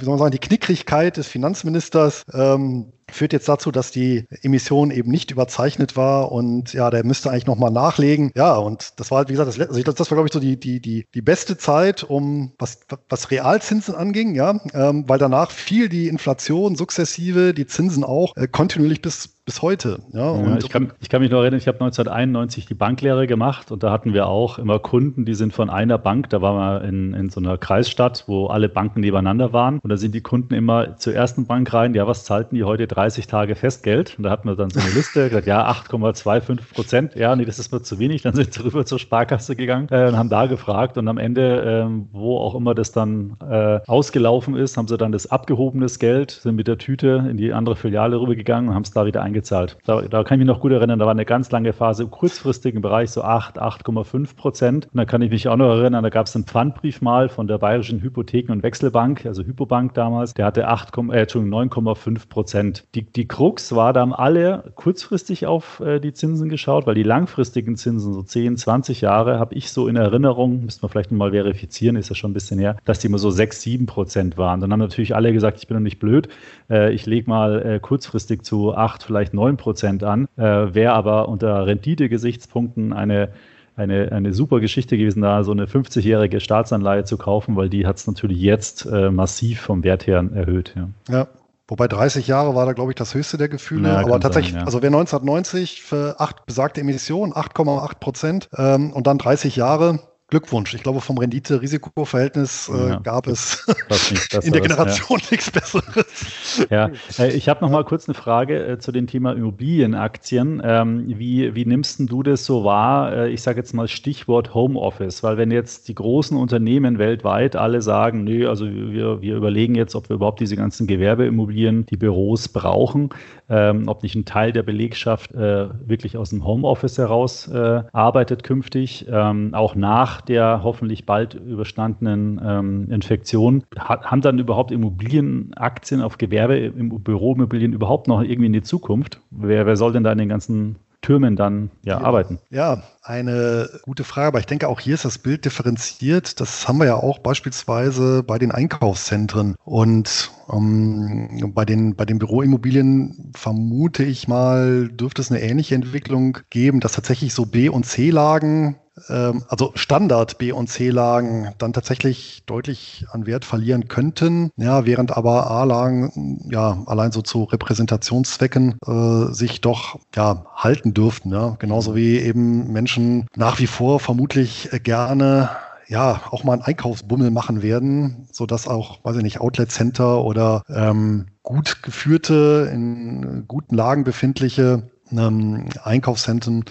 wie soll man sagen, die Knickrigkeit des Finanzministers ähm, führt jetzt dazu, dass die Emission eben nicht überzeichnet war und ja, der müsste eigentlich nochmal nachlegen. Ja, und das war halt, wie gesagt, das, also das, war, glaube ich, so die, die, die, die beste Zeit, um was, was Realzinsen anging, ja, ähm, weil danach fiel die Inflation sukzessive, die Zinsen auch äh, kontinuierlich bis bis heute. Ja, ja ich, kann, ich, kann, mich noch erinnern, ich habe 1991 die Banklehre gemacht und da hatten wir auch immer Kunden, die sind von einer Bank, da waren wir in, in so einer Kreisstadt, wo alle Banken nebeneinander waren und da sind die Kunden immer zur ersten Bank rein, ja, was zahlten die heute 30 Tage Festgeld? Und da hatten wir dann so eine Liste, gesagt, ja, 8,25 Prozent, ja, nee, das ist mir zu wenig, dann sind sie rüber zur Sparkasse gegangen äh, und haben da gefragt und am Ende, äh, wo auch immer das dann äh, ausgelaufen ist, haben sie dann das abgehobenes Geld, sind mit der Tüte in die andere Filiale rübergegangen und haben es da wieder eingezahlt. Da, da, kann ich mich noch gut erinnern, da war eine ganz lange Phase im kurzfristigen Bereich, so 8, 8,5 Prozent. Und da kann ich mich auch noch erinnern, da gab es einen Pfandbrief mal von der Bayerischen Hypotheken- und Wechselbank, also Hypobank damals, der hatte 8, äh, 9,5 Prozent. Die, die Krux war, da haben alle kurzfristig auf äh, die Zinsen geschaut, weil die langfristigen Zinsen, so 10, 20 Jahre, habe ich so in Erinnerung, müssen wir vielleicht mal verifizieren, ist ja schon ein bisschen her, dass die immer so 6, 7 Prozent waren. Dann haben natürlich alle gesagt, ich bin doch nicht blöd, äh, ich lege mal äh, kurzfristig zu 8, vielleicht vielleicht 9 Prozent an, äh, wäre aber unter Rendite-Gesichtspunkten eine eine, eine super Geschichte gewesen, da so eine 50-jährige Staatsanleihe zu kaufen, weil die hat es natürlich jetzt äh, massiv vom Wert her erhöht. Ja. ja. Wobei 30 Jahre war da, glaube ich, das höchste der Gefühle. Ja, aber tatsächlich, sein, ja. also wer 1990 für acht besagte Emissionen, 8,8 Prozent ähm, und dann 30 Jahre, Glückwunsch. Ich glaube, vom Rendite-Risiko-Verhältnis äh, ja, gab es in der Generation ja. nichts Besseres. Ja, äh, ich habe noch mal kurz eine Frage äh, zu dem Thema Immobilienaktien. Ähm, wie, wie nimmst du das so wahr? Äh, ich sage jetzt mal Stichwort Homeoffice, weil wenn jetzt die großen Unternehmen weltweit alle sagen, nö, also wir, wir überlegen jetzt, ob wir überhaupt diese ganzen Gewerbeimmobilien, die Büros brauchen, ähm, ob nicht ein Teil der Belegschaft wirklich aus dem Homeoffice heraus arbeitet künftig, ähm, auch nach der hoffentlich bald überstandenen ähm, Infektion. Ha haben dann überhaupt Immobilienaktien auf Gewerbe, im Büroimmobilien überhaupt noch irgendwie in die Zukunft? Wer, wer soll denn da in den ganzen Türmen dann ja, arbeiten? Ja, eine gute Frage, aber ich denke, auch hier ist das Bild differenziert. Das haben wir ja auch beispielsweise bei den Einkaufszentren. Und ähm, bei, den, bei den Büroimmobilien vermute ich mal, dürfte es eine ähnliche Entwicklung geben, dass tatsächlich so B- und C-Lagen ähm, also Standard B- und C-Lagen dann tatsächlich deutlich an Wert verlieren könnten, ja, während aber A-Lagen ja allein so zu Repräsentationszwecken äh, sich doch ja halten dürften, ja, genauso wie eben Menschen nach wie vor vermutlich gerne ja, auch mal einen Einkaufsbummel machen werden, so dass auch, weiß ich nicht, Outlet Center oder ähm, gut geführte, in guten Lagen befindliche ähm, Einkaufszentren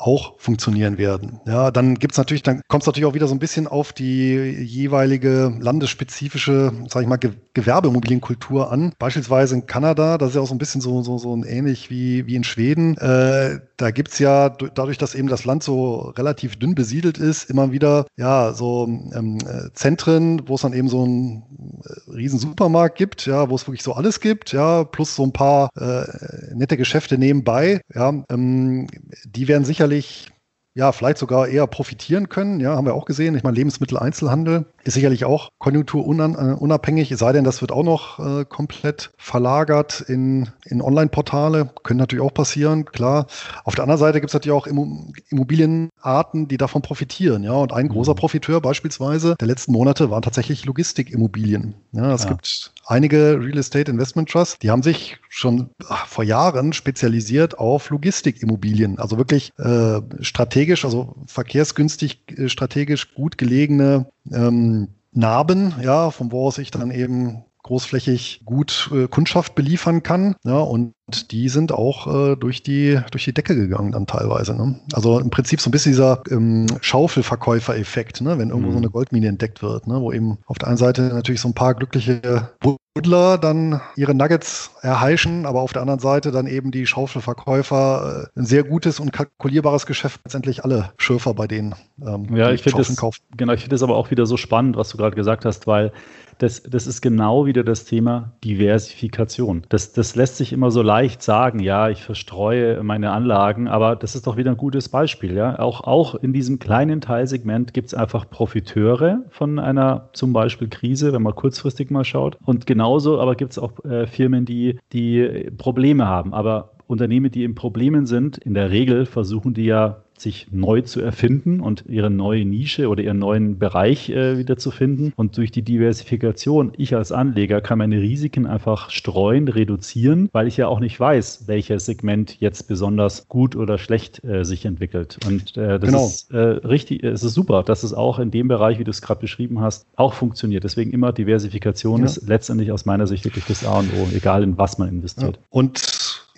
auch funktionieren werden. Ja, dann gibt's natürlich, dann kommt es natürlich auch wieder so ein bisschen auf die jeweilige landesspezifische, sage ich mal, Ge Gewerbeimmobilienkultur an. Beispielsweise in Kanada, das ist ja auch so ein bisschen so, so, so ähnlich wie, wie in Schweden. Äh, da gibt's ja dadurch, dass eben das Land so relativ dünn besiedelt ist, immer wieder ja so ähm, äh, Zentren, wo es dann eben so einen äh, riesen Supermarkt gibt, ja, wo es wirklich so alles gibt, ja, plus so ein paar äh, nette Geschäfte nebenbei. Ja, ähm, die werden sicherlich sicherlich ja, vielleicht sogar eher profitieren können. Ja, haben wir auch gesehen. Ich meine, Lebensmitteleinzelhandel ist sicherlich auch konjunkturunabhängig, es sei denn, das wird auch noch äh, komplett verlagert in, in Online-Portale. Können natürlich auch passieren, klar. Auf der anderen Seite gibt es natürlich auch Immobilienarten, die davon profitieren. Ja, und ein mhm. großer Profiteur beispielsweise der letzten Monate waren tatsächlich Logistikimmobilien. Ja, es ja. gibt einige Real Estate Investment Trusts, die haben sich schon ach, vor Jahren spezialisiert auf Logistikimmobilien. Also wirklich äh, strategisch, also verkehrsgünstig, äh, strategisch gut gelegene ähm, Narben, ja, von wo aus ich dann eben großflächig gut äh, Kundschaft beliefern kann. Ja, und die sind auch äh, durch, die, durch die Decke gegangen dann teilweise. Ne? Also im Prinzip so ein bisschen dieser ähm, Schaufelverkäufer-Effekt, ne? wenn irgendwo mhm. so eine Goldmine entdeckt wird, ne? wo eben auf der einen Seite natürlich so ein paar glückliche Buddler dann ihre Nuggets erheischen, aber auf der anderen Seite dann eben die Schaufelverkäufer äh, ein sehr gutes und kalkulierbares Geschäft letztendlich alle Schürfer bei denen. Ähm, ja, ich finde das, genau, ich finde das aber auch wieder so spannend, was du gerade gesagt hast, weil das, das ist genau wieder das Thema Diversifikation. Das, das lässt sich immer so leicht sagen, ja, ich verstreue meine Anlagen, aber das ist doch wieder ein gutes Beispiel. Ja? Auch, auch in diesem kleinen Teilsegment gibt es einfach Profiteure von einer zum Beispiel Krise, wenn man kurzfristig mal schaut. Und genauso aber gibt es auch äh, Firmen, die, die Probleme haben. Aber Unternehmen, die in Problemen sind, in der Regel versuchen die ja sich neu zu erfinden und ihre neue Nische oder ihren neuen Bereich äh, wieder zu finden. Und durch die Diversifikation, ich als Anleger kann meine Risiken einfach streuen, reduzieren, weil ich ja auch nicht weiß, welches Segment jetzt besonders gut oder schlecht äh, sich entwickelt. Und äh, das genau. ist äh, richtig, es ist super, dass es auch in dem Bereich, wie du es gerade beschrieben hast, auch funktioniert. Deswegen immer Diversifikation ja. ist letztendlich aus meiner Sicht wirklich das A und O, egal in was man investiert. Ja. Und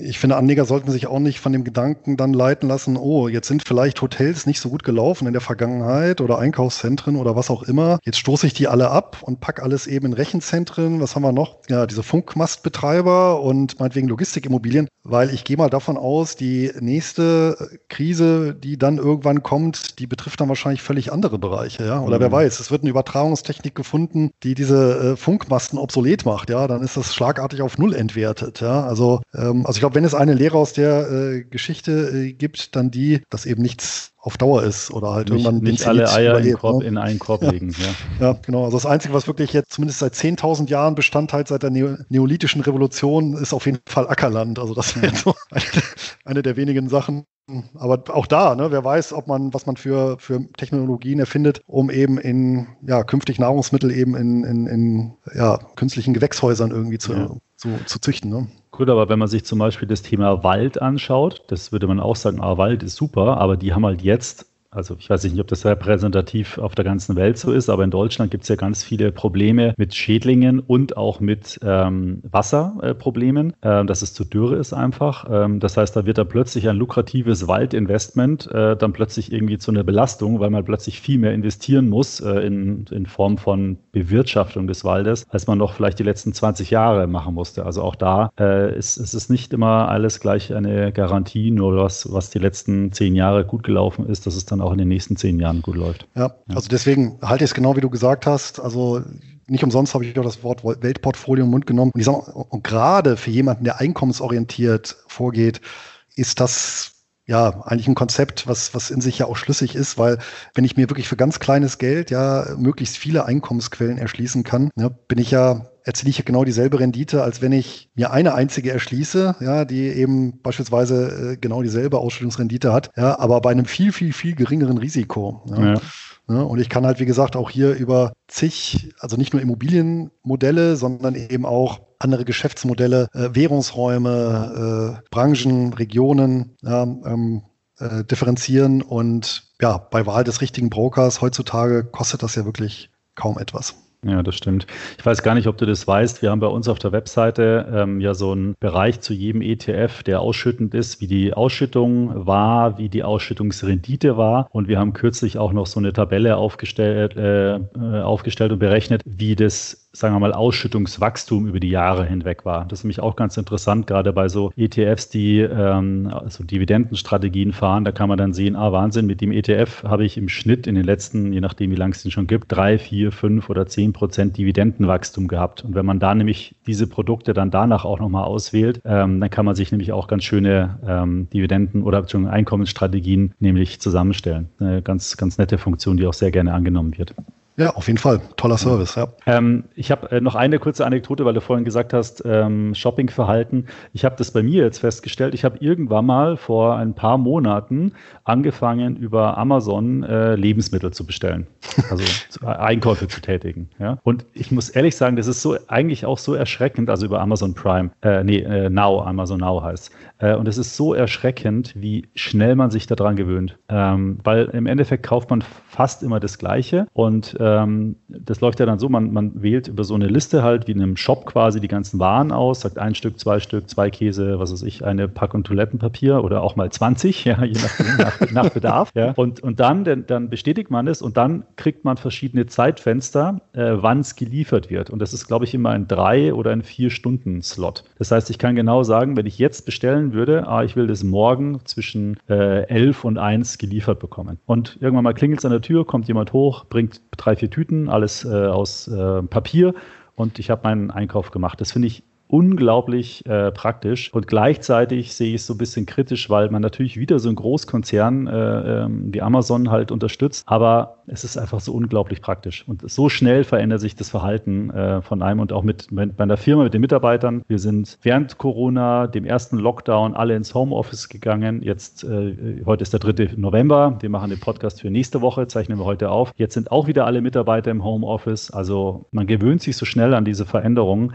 ich finde, Anleger sollten sich auch nicht von dem Gedanken dann leiten lassen, oh, jetzt sind vielleicht Hotels nicht so gut gelaufen in der Vergangenheit oder Einkaufszentren oder was auch immer. Jetzt stoße ich die alle ab und packe alles eben in Rechenzentren. Was haben wir noch? Ja, diese Funkmastbetreiber und meinetwegen Logistikimmobilien, weil ich gehe mal davon aus, die nächste Krise, die dann irgendwann kommt, die betrifft dann wahrscheinlich völlig andere Bereiche, ja. Oder mhm. wer weiß, es wird eine Übertragungstechnik gefunden, die diese äh, Funkmasten obsolet macht, ja, dann ist das schlagartig auf Null entwertet, ja. Also, ähm, also ich glaube, wenn es eine Lehre aus der äh, Geschichte äh, gibt, dann die, dass eben nichts auf Dauer ist oder halt nicht, irgendwann nicht alle Eier in, Korb, ne? in, einen Korb legen. Ja. ja. genau. Also das Einzige, was wirklich jetzt zumindest seit 10.000 Jahren Bestand hat, seit der Neo neolithischen Revolution, ist auf jeden Fall Ackerland. Also das wäre so eine, eine der wenigen Sachen, aber auch da, ne, wer weiß, ob man, was man für, für Technologien erfindet, um eben in ja, künftig Nahrungsmittel eben in, in, in ja, künstlichen Gewächshäusern irgendwie zu, ja. Zu, zu züchten. Ne? Gut, aber wenn man sich zum Beispiel das Thema Wald anschaut, das würde man auch sagen, ah, Wald ist super, aber die haben halt jetzt also ich weiß nicht, ob das repräsentativ auf der ganzen Welt so ist, aber in Deutschland gibt es ja ganz viele Probleme mit Schädlingen und auch mit ähm, Wasserproblemen, äh, dass es zu dürre ist einfach. Ähm, das heißt, da wird dann plötzlich ein lukratives Waldinvestment äh, dann plötzlich irgendwie zu einer Belastung, weil man plötzlich viel mehr investieren muss äh, in, in Form von Bewirtschaftung des Waldes, als man noch vielleicht die letzten 20 Jahre machen musste. Also auch da äh, ist, ist es nicht immer alles gleich eine Garantie, nur was, was die letzten zehn Jahre gut gelaufen ist, dass es dann auch in den nächsten zehn Jahren gut läuft. Ja, also deswegen halte ich es genau wie du gesagt hast. Also nicht umsonst habe ich auch das Wort Weltportfolio im Mund genommen. Und ich sage und gerade für jemanden, der einkommensorientiert vorgeht, ist das ja, eigentlich ein Konzept, was, was in sich ja auch schlüssig ist, weil wenn ich mir wirklich für ganz kleines Geld ja möglichst viele Einkommensquellen erschließen kann, ja, bin ich ja erziele ich genau dieselbe Rendite, als wenn ich mir eine einzige erschließe, ja, die eben beispielsweise äh, genau dieselbe Ausschüttungsrendite hat, ja, aber bei einem viel, viel, viel geringeren Risiko. Ja. ja. Ne, und ich kann halt, wie gesagt, auch hier über zig, also nicht nur Immobilienmodelle, sondern eben auch andere Geschäftsmodelle, äh, Währungsräume, äh, Branchen, Regionen ja, ähm, äh, differenzieren. Und ja, bei Wahl des richtigen Brokers heutzutage kostet das ja wirklich kaum etwas. Ja, das stimmt. Ich weiß gar nicht, ob du das weißt. Wir haben bei uns auf der Webseite ähm, ja so einen Bereich zu jedem ETF, der ausschüttend ist, wie die Ausschüttung war, wie die Ausschüttungsrendite war. Und wir haben kürzlich auch noch so eine Tabelle aufgestellt, äh, äh aufgestellt und berechnet, wie das sagen wir mal, Ausschüttungswachstum über die Jahre hinweg war. Das ist nämlich auch ganz interessant, gerade bei so ETFs, die ähm, also Dividendenstrategien fahren. Da kann man dann sehen, ah, Wahnsinn, mit dem ETF habe ich im Schnitt in den letzten, je nachdem, wie lange es den schon gibt, drei, vier, fünf oder zehn Prozent Dividendenwachstum gehabt. Und wenn man da nämlich diese Produkte dann danach auch nochmal auswählt, ähm, dann kann man sich nämlich auch ganz schöne ähm, Dividenden- oder Einkommensstrategien nämlich zusammenstellen. Eine ganz, ganz nette Funktion, die auch sehr gerne angenommen wird. Ja, auf jeden Fall. Toller Service, ja. Ähm, ich habe äh, noch eine kurze Anekdote, weil du vorhin gesagt hast, ähm, Shoppingverhalten. Ich habe das bei mir jetzt festgestellt. Ich habe irgendwann mal vor ein paar Monaten angefangen, über Amazon äh, Lebensmittel zu bestellen. Also zu, äh, Einkäufe zu tätigen. Ja? Und ich muss ehrlich sagen, das ist so eigentlich auch so erschreckend, also über Amazon Prime, äh, nee, äh, Now, Amazon Now heißt. Äh, und es ist so erschreckend, wie schnell man sich daran gewöhnt. Ähm, weil im Endeffekt kauft man fast immer das Gleiche und ähm, das läuft ja dann so, man, man wählt über so eine Liste halt wie in einem Shop quasi die ganzen Waren aus, sagt ein Stück, zwei Stück, zwei Käse, was weiß ich, eine Packung Toilettenpapier oder auch mal 20, ja, je nach, nach, nach Bedarf. Ja. Und, und dann, denn, dann bestätigt man es und dann kriegt man verschiedene Zeitfenster, äh, wann es geliefert wird. Und das ist, glaube ich, immer ein drei oder ein vier Stunden Slot. Das heißt, ich kann genau sagen, wenn ich jetzt bestellen würde, ah, ich will das morgen zwischen äh, 11 und 1 geliefert bekommen. Und irgendwann mal klingelt es an der Tür, kommt jemand hoch, bringt drei, vier Tüten, alles äh, aus äh, Papier und ich habe meinen Einkauf gemacht. Das finde ich unglaublich äh, praktisch. Und gleichzeitig sehe ich es so ein bisschen kritisch, weil man natürlich wieder so ein Großkonzern äh, ähm, wie Amazon halt unterstützt. Aber es ist einfach so unglaublich praktisch. Und so schnell verändert sich das Verhalten äh, von einem und auch mit, mit bei einer Firma, mit den Mitarbeitern. Wir sind während Corona, dem ersten Lockdown, alle ins Homeoffice gegangen. Jetzt, äh, heute ist der 3. November. Wir machen den Podcast für nächste Woche, zeichnen wir heute auf. Jetzt sind auch wieder alle Mitarbeiter im Homeoffice. Also man gewöhnt sich so schnell an diese Veränderungen.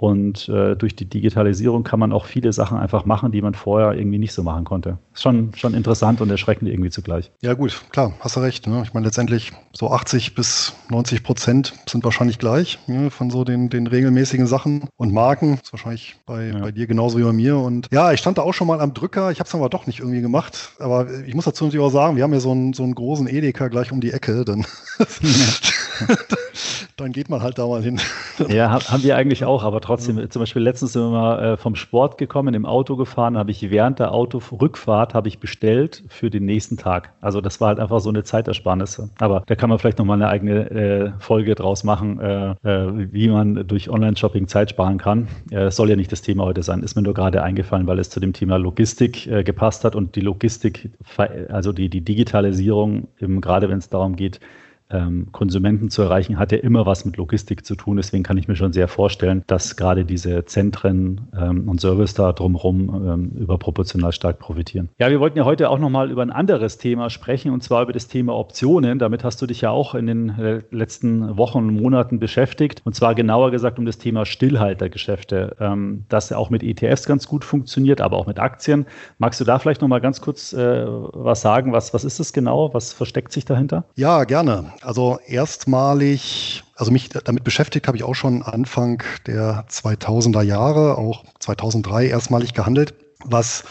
Und äh, durch die Digitalisierung kann man auch viele Sachen einfach machen, die man vorher irgendwie nicht so machen konnte. Ist schon, schon interessant und erschreckend irgendwie zugleich. Ja, gut, klar, hast du recht. Ne? Ich meine, letztendlich so 80 bis 90 Prozent sind wahrscheinlich gleich ne? von so den, den regelmäßigen Sachen und Marken. Ist wahrscheinlich bei, ja. bei dir genauso wie bei mir. Und ja, ich stand da auch schon mal am Drücker. Ich habe es aber doch nicht irgendwie gemacht. Aber ich muss dazu natürlich auch sagen, wir haben ja so einen, so einen großen Edeka gleich um die Ecke. Dann, dann geht man halt da mal hin. ja, haben wir eigentlich auch, aber trotzdem, ja. zum Beispiel letztens sind wir mal äh, vom Sport gekommen, im Auto gefahren, habe ich während der Autorückfahrt habe ich bestellt für den nächsten Tag. Also das war halt einfach so eine Zeitersparnis. Aber da kann man vielleicht nochmal eine eigene äh, Folge draus machen, äh, äh, wie man durch Online-Shopping Zeit sparen kann. Das soll ja nicht das Thema heute sein, ist mir nur gerade eingefallen, weil es zu dem Thema Logistik äh, gepasst hat und die Logistik, also die, die Digitalisierung, eben gerade wenn es darum geht, ähm, Konsumenten zu erreichen, hat ja immer was mit Logistik zu tun. Deswegen kann ich mir schon sehr vorstellen, dass gerade diese Zentren ähm, und Service da drumherum ähm, überproportional stark profitieren. Ja, wir wollten ja heute auch nochmal über ein anderes Thema sprechen und zwar über das Thema Optionen. Damit hast du dich ja auch in den äh, letzten Wochen und Monaten beschäftigt und zwar genauer gesagt um das Thema Stillhaltergeschäfte, ähm, das auch mit ETFs ganz gut funktioniert, aber auch mit Aktien. Magst du da vielleicht nochmal ganz kurz äh, was sagen? Was, was ist das genau? Was versteckt sich dahinter? Ja, gerne. Also erstmalig, also mich damit beschäftigt habe ich auch schon Anfang der 2000er Jahre, auch 2003 erstmalig gehandelt, was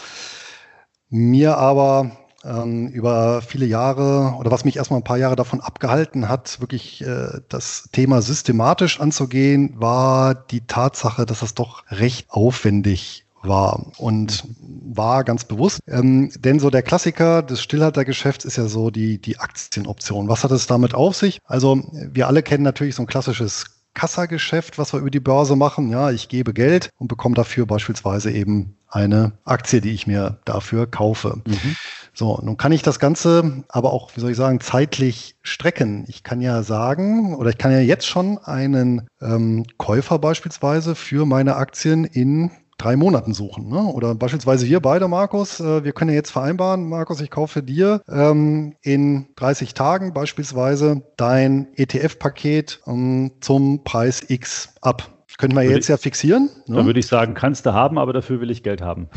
mir aber ähm, über viele Jahre oder was mich erstmal ein paar Jahre davon abgehalten hat, wirklich äh, das Thema systematisch anzugehen, war die Tatsache, dass es doch recht aufwendig war und war ganz bewusst. Ähm, denn so der Klassiker des Stillhaltergeschäfts ist ja so die, die Aktienoption. Was hat es damit auf sich? Also wir alle kennen natürlich so ein klassisches Kassageschäft, was wir über die Börse machen. Ja, ich gebe Geld und bekomme dafür beispielsweise eben eine Aktie, die ich mir dafür kaufe. Mhm. So, nun kann ich das Ganze aber auch, wie soll ich sagen, zeitlich strecken. Ich kann ja sagen, oder ich kann ja jetzt schon einen ähm, Käufer beispielsweise für meine Aktien in drei Monaten suchen. Ne? Oder beispielsweise wir beide, Markus, äh, wir können ja jetzt vereinbaren, Markus, ich kaufe dir ähm, in 30 Tagen beispielsweise dein ETF-Paket ähm, zum Preis X ab. Können wir jetzt ich, ja fixieren. Ne? Dann würde ich sagen, kannst du haben, aber dafür will ich Geld haben.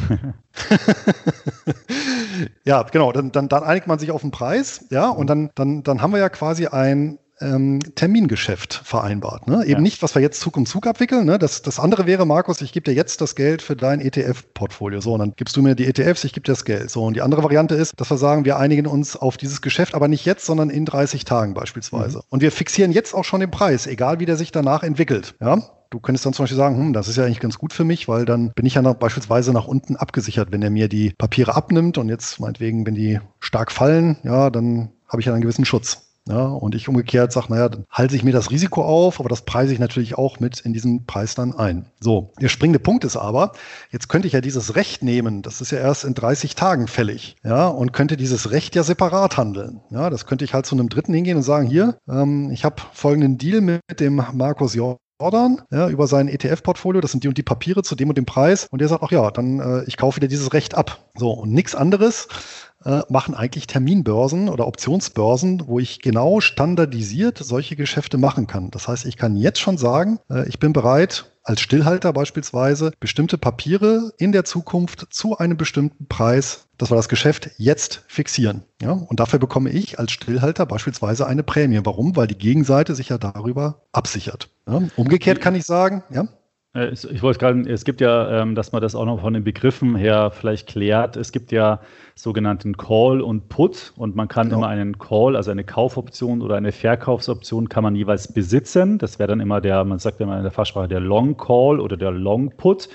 ja, genau. Dann, dann, dann einigt man sich auf den Preis, ja, und dann, dann, dann haben wir ja quasi ein ähm, Termingeschäft vereinbart. Ne? Eben ja. nicht, was wir jetzt Zug um Zug abwickeln. Ne? Das, das andere wäre, Markus, ich gebe dir jetzt das Geld für dein ETF-Portfolio. So, und dann gibst du mir die ETFs, ich gebe dir das Geld. So, und die andere Variante ist, dass wir sagen, wir einigen uns auf dieses Geschäft, aber nicht jetzt, sondern in 30 Tagen beispielsweise. Mhm. Und wir fixieren jetzt auch schon den Preis, egal wie der sich danach entwickelt. Ja? Du könntest dann zum Beispiel sagen, hm, das ist ja eigentlich ganz gut für mich, weil dann bin ich ja noch beispielsweise nach unten abgesichert, wenn er mir die Papiere abnimmt und jetzt meinetwegen, wenn die stark fallen, ja, dann habe ich ja einen gewissen Schutz. Ja, und ich umgekehrt sage, naja, dann halte ich mir das Risiko auf, aber das preise ich natürlich auch mit in diesen Preis dann ein. So, der springende Punkt ist aber, jetzt könnte ich ja dieses Recht nehmen, das ist ja erst in 30 Tagen fällig, ja, und könnte dieses Recht ja separat handeln. Ja, das könnte ich halt zu einem Dritten hingehen und sagen, hier, ähm, ich habe folgenden Deal mit dem Markus Jordan ja, über sein ETF-Portfolio, das sind die und die Papiere zu dem und dem Preis. Und der sagt, ach ja, dann äh, ich kaufe wieder dieses Recht ab. So, und nichts anderes äh, machen eigentlich Terminbörsen oder Optionsbörsen, wo ich genau standardisiert solche Geschäfte machen kann. Das heißt, ich kann jetzt schon sagen, äh, ich bin bereit, als Stillhalter beispielsweise bestimmte Papiere in der Zukunft zu einem bestimmten Preis, das war das Geschäft, jetzt fixieren. Ja, und dafür bekomme ich als Stillhalter beispielsweise eine Prämie. Warum? Weil die Gegenseite sich ja darüber absichert. Ja, umgekehrt kann ich sagen, ja. Äh, ich wollte gerade, es gibt ja, ähm, dass man das auch noch von den Begriffen her vielleicht klärt. Es gibt ja sogenannten Call und Put und man kann genau. immer einen Call, also eine Kaufoption oder eine Verkaufsoption kann man jeweils besitzen. Das wäre dann immer der, man sagt immer in der Fachsprache der Long Call oder der Long Put.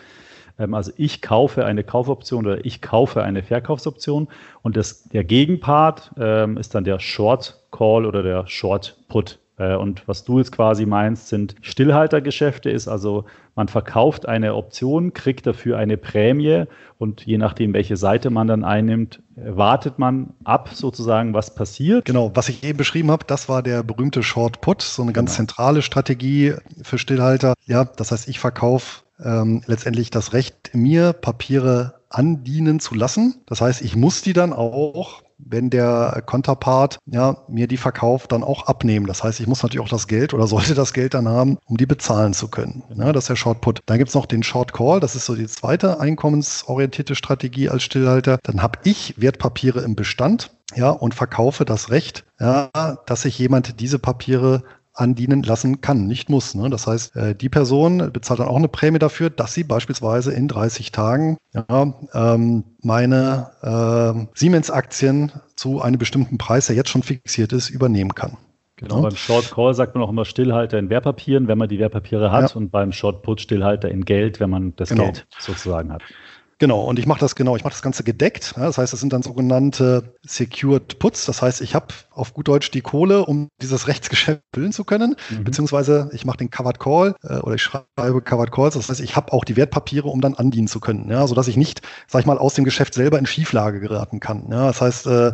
Ähm, also ich kaufe eine Kaufoption oder ich kaufe eine Verkaufsoption und das, der Gegenpart ähm, ist dann der Short Call oder der Short Put. Äh, und was du jetzt quasi meinst, sind Stillhaltergeschäfte, ist also, man verkauft eine Option, kriegt dafür eine Prämie und je nachdem, welche Seite man dann einnimmt, wartet man ab sozusagen, was passiert. Genau, was ich eben beschrieben habe, das war der berühmte Short Put, so eine ganz genau. zentrale Strategie für Stillhalter. Ja, das heißt, ich verkaufe ähm, letztendlich das Recht, mir Papiere andienen zu lassen. Das heißt, ich muss die dann auch wenn der Konterpart ja, mir die verkauft, dann auch abnehmen. Das heißt, ich muss natürlich auch das Geld oder sollte das Geld dann haben, um die bezahlen zu können. Ja, das ist der Short Put. Dann gibt's noch den Short Call, das ist so die zweite einkommensorientierte Strategie als Stillhalter. Dann habe ich Wertpapiere im Bestand ja, und verkaufe das Recht, ja, dass sich jemand diese Papiere andienen lassen kann, nicht muss. Ne? Das heißt, äh, die Person bezahlt dann auch eine Prämie dafür, dass sie beispielsweise in 30 Tagen ja, ähm, meine äh, Siemens-Aktien zu einem bestimmten Preis, der jetzt schon fixiert ist, übernehmen kann. Genau, ja. beim Short Call sagt man auch immer Stillhalter in Wertpapieren, wenn man die Wertpapiere hat, ja. und beim Short Put Stillhalter in Geld, wenn man das genau. Geld sozusagen hat. Genau, und ich mache das genau, ich mache das Ganze gedeckt. Ja, das heißt, das sind dann sogenannte Secured Puts. Das heißt, ich habe auf gut Deutsch die Kohle, um dieses Rechtsgeschäft füllen zu können, mhm. beziehungsweise ich mache den Covered Call äh, oder ich schreibe Covered Calls. Das heißt, ich habe auch die Wertpapiere, um dann andienen zu können, ja, sodass ich nicht, sag ich mal, aus dem Geschäft selber in Schieflage geraten kann. Ja, das heißt, äh,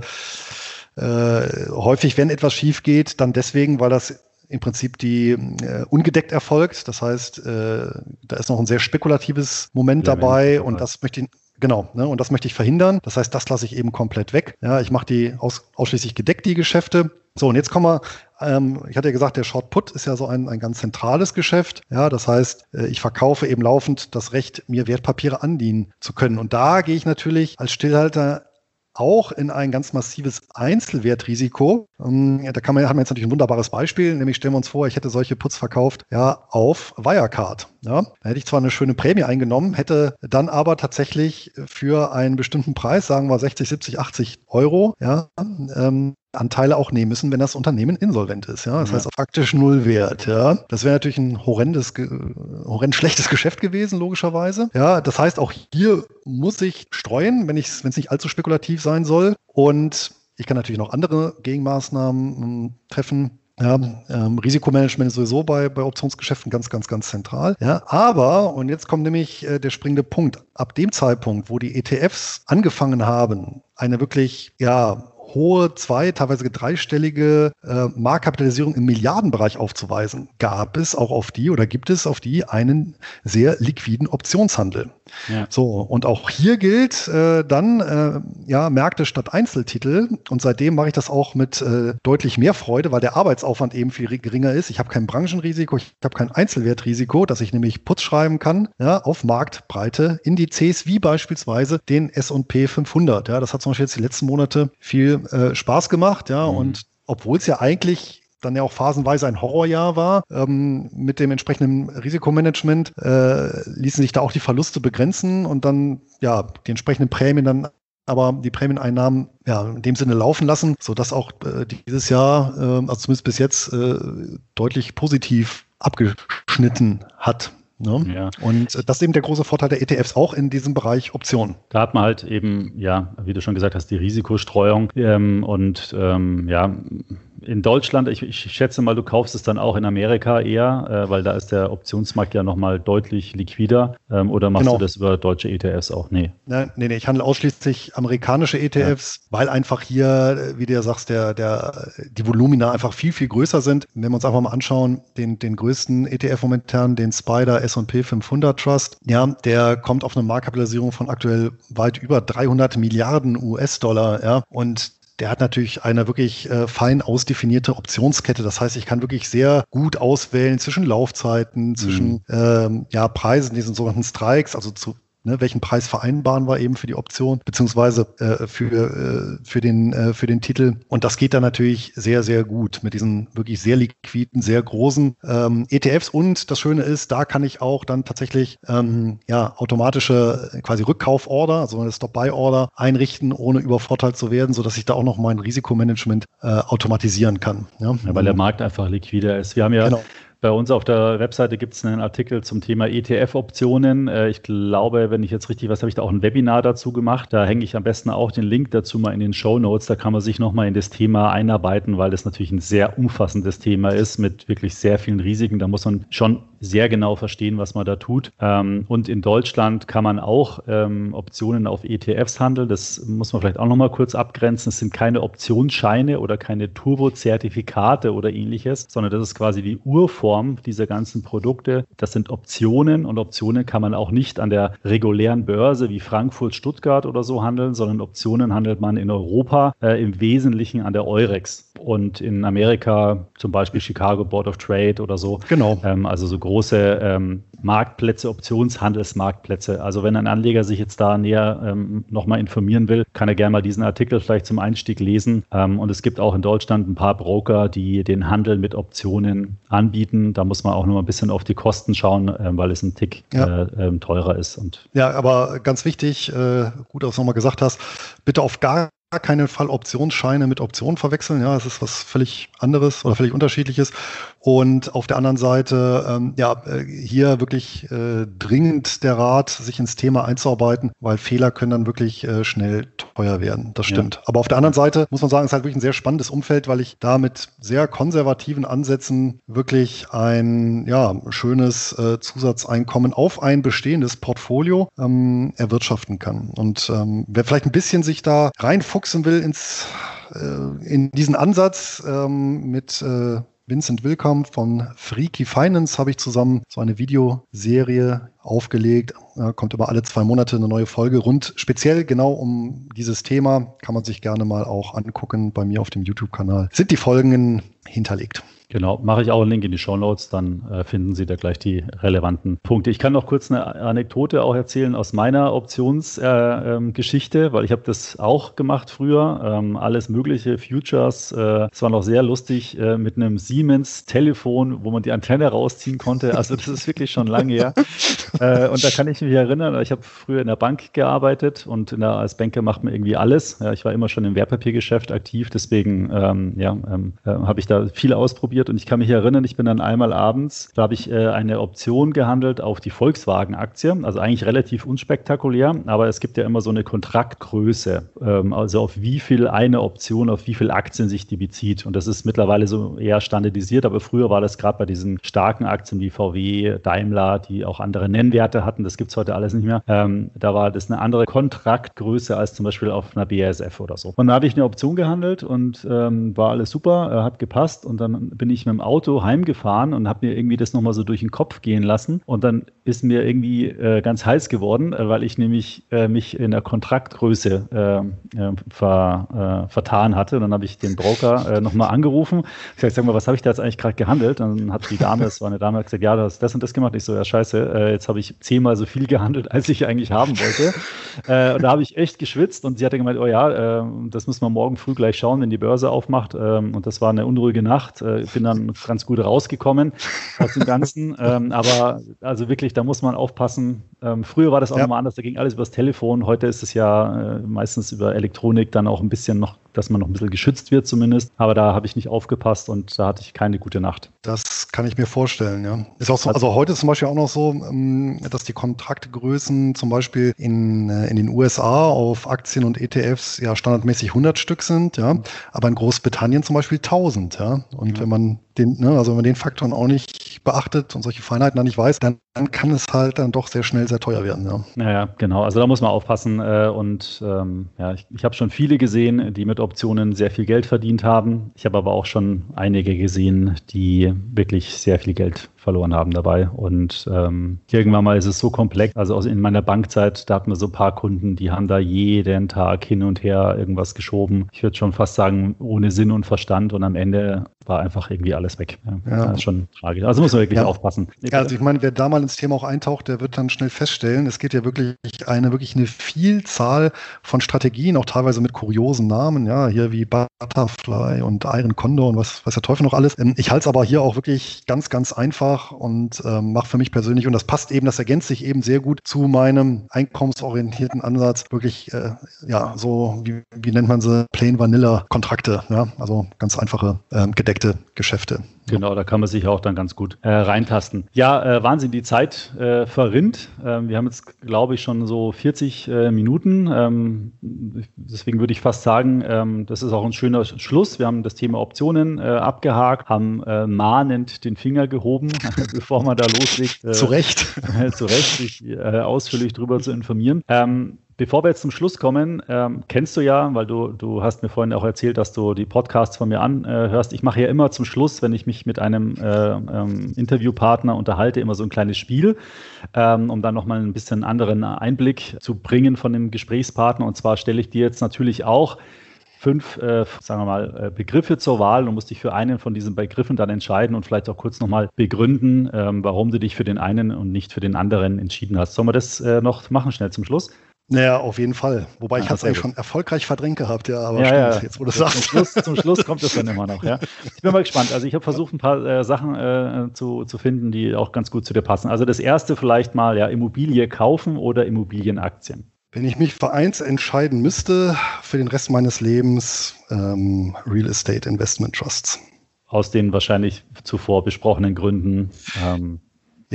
äh, häufig, wenn etwas schief geht, dann deswegen, weil das im Prinzip die äh, ungedeckt erfolgt. Das heißt, äh, da ist noch ein sehr spekulatives Moment ja, dabei und das möchte ich Genau, ne, und das möchte ich verhindern. Das heißt, das lasse ich eben komplett weg. Ja, ich mache die aus, ausschließlich gedeckt, die Geschäfte. So, und jetzt kommen wir, ähm, ich hatte ja gesagt, der Short Put ist ja so ein, ein ganz zentrales Geschäft. Ja, das heißt, äh, ich verkaufe eben laufend das Recht, mir Wertpapiere andienen zu können. Und da gehe ich natürlich als Stillhalter auch in ein ganz massives Einzelwertrisiko. Ähm, da kann man, haben wir jetzt natürlich ein wunderbares Beispiel, nämlich stellen wir uns vor, ich hätte solche Puts verkauft, ja, auf Wirecard. Ja, da hätte ich zwar eine schöne Prämie eingenommen, hätte dann aber tatsächlich für einen bestimmten Preis, sagen wir 60, 70, 80 Euro, ja, ähm, Anteile auch nehmen müssen, wenn das Unternehmen insolvent ist. Ja, das ja. heißt faktisch null Wert. Ja, das wäre natürlich ein horrendes, horrend schlechtes Geschäft gewesen, logischerweise. Ja, das heißt auch hier muss ich streuen, wenn ich, wenn es nicht allzu spekulativ sein soll. Und ich kann natürlich noch andere Gegenmaßnahmen ähm, treffen. Ja, ähm, Risikomanagement ist sowieso bei, bei Optionsgeschäften ganz, ganz, ganz zentral. Ja, aber, und jetzt kommt nämlich äh, der springende Punkt, ab dem Zeitpunkt, wo die ETFs angefangen haben, eine wirklich, ja, hohe zwei, teilweise dreistellige äh, Marktkapitalisierung im Milliardenbereich aufzuweisen, gab es auch auf die oder gibt es auf die einen sehr liquiden Optionshandel. Ja. So, und auch hier gilt äh, dann, äh, ja, Märkte statt Einzeltitel. Und seitdem mache ich das auch mit äh, deutlich mehr Freude, weil der Arbeitsaufwand eben viel geringer ist. Ich habe kein Branchenrisiko, ich habe kein Einzelwertrisiko, dass ich nämlich Putz schreiben kann, ja, auf Marktbreite Indizes wie beispielsweise den S&P 500. Ja, das hat zum Beispiel jetzt die letzten Monate viel äh, Spaß gemacht, ja, mhm. und obwohl es ja eigentlich dann ja auch phasenweise ein Horrorjahr war. Ähm, mit dem entsprechenden Risikomanagement äh, ließen sich da auch die Verluste begrenzen und dann ja die entsprechenden Prämien dann aber die Prämieneinnahmen ja in dem Sinne laufen lassen, sodass auch äh, dieses Jahr, äh, also zumindest bis jetzt, äh, deutlich positiv abgeschnitten hat. Ne? Ja. Und das ist eben der große Vorteil der ETFs auch in diesem Bereich Optionen. Da hat man halt eben, ja, wie du schon gesagt hast, die Risikostreuung ähm, und ähm, ja, in Deutschland, ich, ich, schätze mal, du kaufst es dann auch in Amerika eher, äh, weil da ist der Optionsmarkt ja nochmal deutlich liquider. Ähm, oder machst genau. du das über deutsche ETFs auch? Nee. Nee, nee, nee ich handle ausschließlich amerikanische ETFs, ja. weil einfach hier, wie du ja sagst, der, der, die Volumina einfach viel, viel größer sind. Wenn wir uns einfach mal anschauen, den, den größten ETF momentan, den Spider S&P 500 Trust, ja, der kommt auf eine Marktkapitalisierung von aktuell weit über 300 Milliarden US-Dollar, ja, und der hat natürlich eine wirklich äh, fein ausdefinierte Optionskette. Das heißt, ich kann wirklich sehr gut auswählen zwischen Laufzeiten, zwischen mhm. ähm, ja, Preisen, diesen sogenannten Strikes, also zu Ne, welchen Preis vereinbaren wir eben für die Option, beziehungsweise äh, für, äh, für, den, äh, für den Titel. Und das geht dann natürlich sehr, sehr gut mit diesen wirklich sehr liquiden, sehr großen ähm, ETFs. Und das Schöne ist, da kann ich auch dann tatsächlich ähm, ja, automatische äh, quasi Rückkauforder, also eine Stop-Buy-Order einrichten, ohne übervorteilt zu werden, sodass ich da auch noch mein Risikomanagement äh, automatisieren kann. Ja? ja weil der Markt einfach liquider ist. Wir haben ja genau. Bei uns auf der Webseite gibt es einen Artikel zum Thema ETF-Optionen. Äh, ich glaube, wenn ich jetzt richtig was, habe ich da auch ein Webinar dazu gemacht. Da hänge ich am besten auch den Link dazu mal in den Show Notes. Da kann man sich nochmal in das Thema einarbeiten, weil das natürlich ein sehr umfassendes Thema ist mit wirklich sehr vielen Risiken. Da muss man schon sehr genau verstehen, was man da tut. Ähm, und in Deutschland kann man auch ähm, Optionen auf ETFs handeln. Das muss man vielleicht auch nochmal kurz abgrenzen. Es sind keine Optionsscheine oder keine Turbo-Zertifikate oder ähnliches, sondern das ist quasi die Urform dieser ganzen Produkte. Das sind Optionen und Optionen kann man auch nicht an der regulären Börse wie Frankfurt, Stuttgart oder so handeln, sondern Optionen handelt man in Europa äh, im Wesentlichen an der Eurex und in Amerika zum Beispiel Chicago Board of Trade oder so. Genau. Ähm, also so große ähm, Marktplätze, Optionshandelsmarktplätze. Also wenn ein Anleger sich jetzt da näher ähm, nochmal informieren will, kann er gerne mal diesen Artikel vielleicht zum Einstieg lesen. Ähm, und es gibt auch in Deutschland ein paar Broker, die den Handel mit Optionen anbieten. Da muss man auch noch ein bisschen auf die Kosten schauen, äh, weil es ein Tick ja. äh, äh, teurer ist. Und ja, aber ganz wichtig, äh, gut, dass du nochmal gesagt hast, bitte auf gar keinen Fall Optionsscheine mit Optionen verwechseln. Ja, es ist was völlig anderes oder völlig unterschiedliches. Und auf der anderen Seite, ähm, ja, äh, hier wirklich äh, dringend der Rat, sich ins Thema einzuarbeiten, weil Fehler können dann wirklich äh, schnell teuer werden. Das stimmt. Ja. Aber auf der anderen Seite muss man sagen, es ist halt wirklich ein sehr spannendes Umfeld, weil ich da mit sehr konservativen Ansätzen wirklich ein ja, schönes äh, Zusatzeinkommen auf ein bestehendes Portfolio ähm, erwirtschaften kann. Und ähm, wer vielleicht ein bisschen sich da reinfuchsen will ins äh, in diesen Ansatz ähm, mit äh, Vincent Willkamp von Freaky Finance habe ich zusammen so eine Videoserie aufgelegt. Kommt immer alle zwei Monate eine neue Folge rund. Speziell genau um dieses Thema kann man sich gerne mal auch angucken bei mir auf dem YouTube-Kanal. Sind die Folgen hinterlegt. Genau, mache ich auch einen Link in die Show Notes, dann äh, finden Sie da gleich die relevanten Punkte. Ich kann noch kurz eine Anekdote auch erzählen aus meiner Optionsgeschichte, äh, ähm, weil ich habe das auch gemacht früher. Ähm, alles mögliche, Futures. Äh, es war noch sehr lustig äh, mit einem Siemens-Telefon, wo man die Antenne rausziehen konnte. Also das ist wirklich schon lange her. Äh, und da kann ich mich erinnern, ich habe früher in der Bank gearbeitet und der, als Banker macht man irgendwie alles. Ja, ich war immer schon im Wertpapiergeschäft aktiv, deswegen ähm, ja, ähm, äh, habe ich da viel ausprobiert ausprobiert und ich kann mich erinnern, ich bin dann einmal abends, da habe ich äh, eine Option gehandelt auf die Volkswagen-Aktie, also eigentlich relativ unspektakulär, aber es gibt ja immer so eine Kontraktgröße, ähm, also auf wie viel eine Option, auf wie viel Aktien sich die bezieht und das ist mittlerweile so eher standardisiert, aber früher war das gerade bei diesen starken Aktien wie VW, Daimler, die auch andere Nennwerte hatten, das gibt es heute alles nicht mehr, ähm, da war das eine andere Kontraktgröße als zum Beispiel auf einer BASF oder so. Und da habe ich eine Option gehandelt und ähm, war alles super, äh, hat gepasst und dann bin ich mit dem Auto heimgefahren und habe mir irgendwie das nochmal so durch den Kopf gehen lassen. Und dann ist mir irgendwie äh, ganz heiß geworden, äh, weil ich nämlich äh, mich in der Kontraktgröße äh, äh, ver, äh, vertan hatte. Und dann habe ich den Broker äh, nochmal angerufen. Ich sage, sag mal, was habe ich da jetzt eigentlich gerade gehandelt? Dann hat die Dame, das war eine Dame, gesagt, ja, du hast das und das gemacht. Ich so, ja, scheiße, jetzt habe ich zehnmal so viel gehandelt, als ich eigentlich haben wollte. und da habe ich echt geschwitzt und sie hatte gemeint, oh ja, das müssen wir morgen früh gleich schauen, wenn die Börse aufmacht. Ähm, und das war eine unruhige Nacht. Bin dann ganz gut rausgekommen aus dem Ganzen. ähm, aber also wirklich, da muss man aufpassen. Ähm, früher war das auch ja. nochmal anders, da ging alles übers Telefon. Heute ist es ja äh, meistens über Elektronik dann auch ein bisschen noch dass man noch ein bisschen geschützt wird zumindest. Aber da habe ich nicht aufgepasst und da hatte ich keine gute Nacht. Das kann ich mir vorstellen, ja. Ist auch so, also heute ist zum Beispiel auch noch so, ähm, dass die Kontraktgrößen zum Beispiel in, äh, in den USA auf Aktien und ETFs ja standardmäßig 100 Stück sind, ja. Aber in Großbritannien zum Beispiel 1000, ja. Und ja. wenn man on den, ne, also wenn man den Faktor auch nicht beachtet und solche Feinheiten dann nicht weiß, dann, dann kann es halt dann doch sehr schnell sehr teuer werden. Ja, ja, ja genau. Also da muss man aufpassen. Äh, und ähm, ja, ich, ich habe schon viele gesehen, die mit Optionen sehr viel Geld verdient haben. Ich habe aber auch schon einige gesehen, die wirklich sehr viel Geld verloren haben dabei. Und ähm, irgendwann mal ist es so komplex. Also in meiner Bankzeit, da hatten wir so ein paar Kunden, die haben da jeden Tag hin und her irgendwas geschoben. Ich würde schon fast sagen, ohne Sinn und Verstand. Und am Ende war einfach irgendwie alles weg. Ja, ja. Das ist schon tragisch. Also muss man wirklich ja. aufpassen. Ja, also ich meine, wer da mal ins Thema auch eintaucht, der wird dann schnell feststellen, es geht ja wirklich eine, wirklich eine Vielzahl von Strategien, auch teilweise mit kuriosen Namen, ja, hier wie Butterfly und Iron Condor und was, was der Teufel noch alles. Ähm, ich halte es aber hier auch wirklich ganz, ganz einfach einfach und ähm, mache für mich persönlich, und das passt eben, das ergänzt sich eben sehr gut zu meinem einkommensorientierten Ansatz, wirklich, äh, ja, so, wie, wie nennt man sie, Plain Vanilla Kontrakte, ja, also ganz einfache ähm, gedeckte Geschäfte. Genau, da kann man sich auch dann ganz gut äh, reintasten. Ja, äh, Wahnsinn, die Zeit äh, verrinnt. Ähm, wir haben jetzt, glaube ich, schon so 40 äh, Minuten. Ähm, deswegen würde ich fast sagen, ähm, das ist auch ein schöner Schluss. Wir haben das Thema Optionen äh, abgehakt, haben äh, mahnend den Finger gehoben, bevor man da loslegt. Zu Recht. zu Recht, sich ausführlich darüber zu informieren. Bevor wir jetzt zum Schluss kommen, ähm, kennst du ja, weil du, du hast mir vorhin auch erzählt, dass du die Podcasts von mir anhörst. Ich mache ja immer zum Schluss, wenn ich mich mit einem äh, ähm, Interviewpartner unterhalte, immer so ein kleines Spiel, ähm, um dann nochmal ein bisschen anderen Einblick zu bringen von dem Gesprächspartner. Und zwar stelle ich dir jetzt natürlich auch fünf, äh, sagen wir mal, äh, Begriffe zur Wahl und musst dich für einen von diesen Begriffen dann entscheiden und vielleicht auch kurz nochmal begründen, ähm, warum du dich für den einen und nicht für den anderen entschieden hast. Sollen wir das äh, noch machen, schnell zum Schluss? Naja, auf jeden Fall. Wobei ja, ich hatte es eigentlich schon erfolgreich verdrängt gehabt, ja, aber ja, stimmt, ja. jetzt wo du sagst. Zum Schluss, zum Schluss kommt es dann immer noch, ja. Ich bin mal gespannt. Also ich habe versucht, ein paar äh, Sachen äh, zu, zu finden, die auch ganz gut zu dir passen. Also das erste vielleicht mal, ja, Immobilie kaufen oder Immobilienaktien. Wenn ich mich für eins entscheiden müsste, für den Rest meines Lebens ähm, Real Estate Investment Trusts. Aus den wahrscheinlich zuvor besprochenen Gründen. Ähm,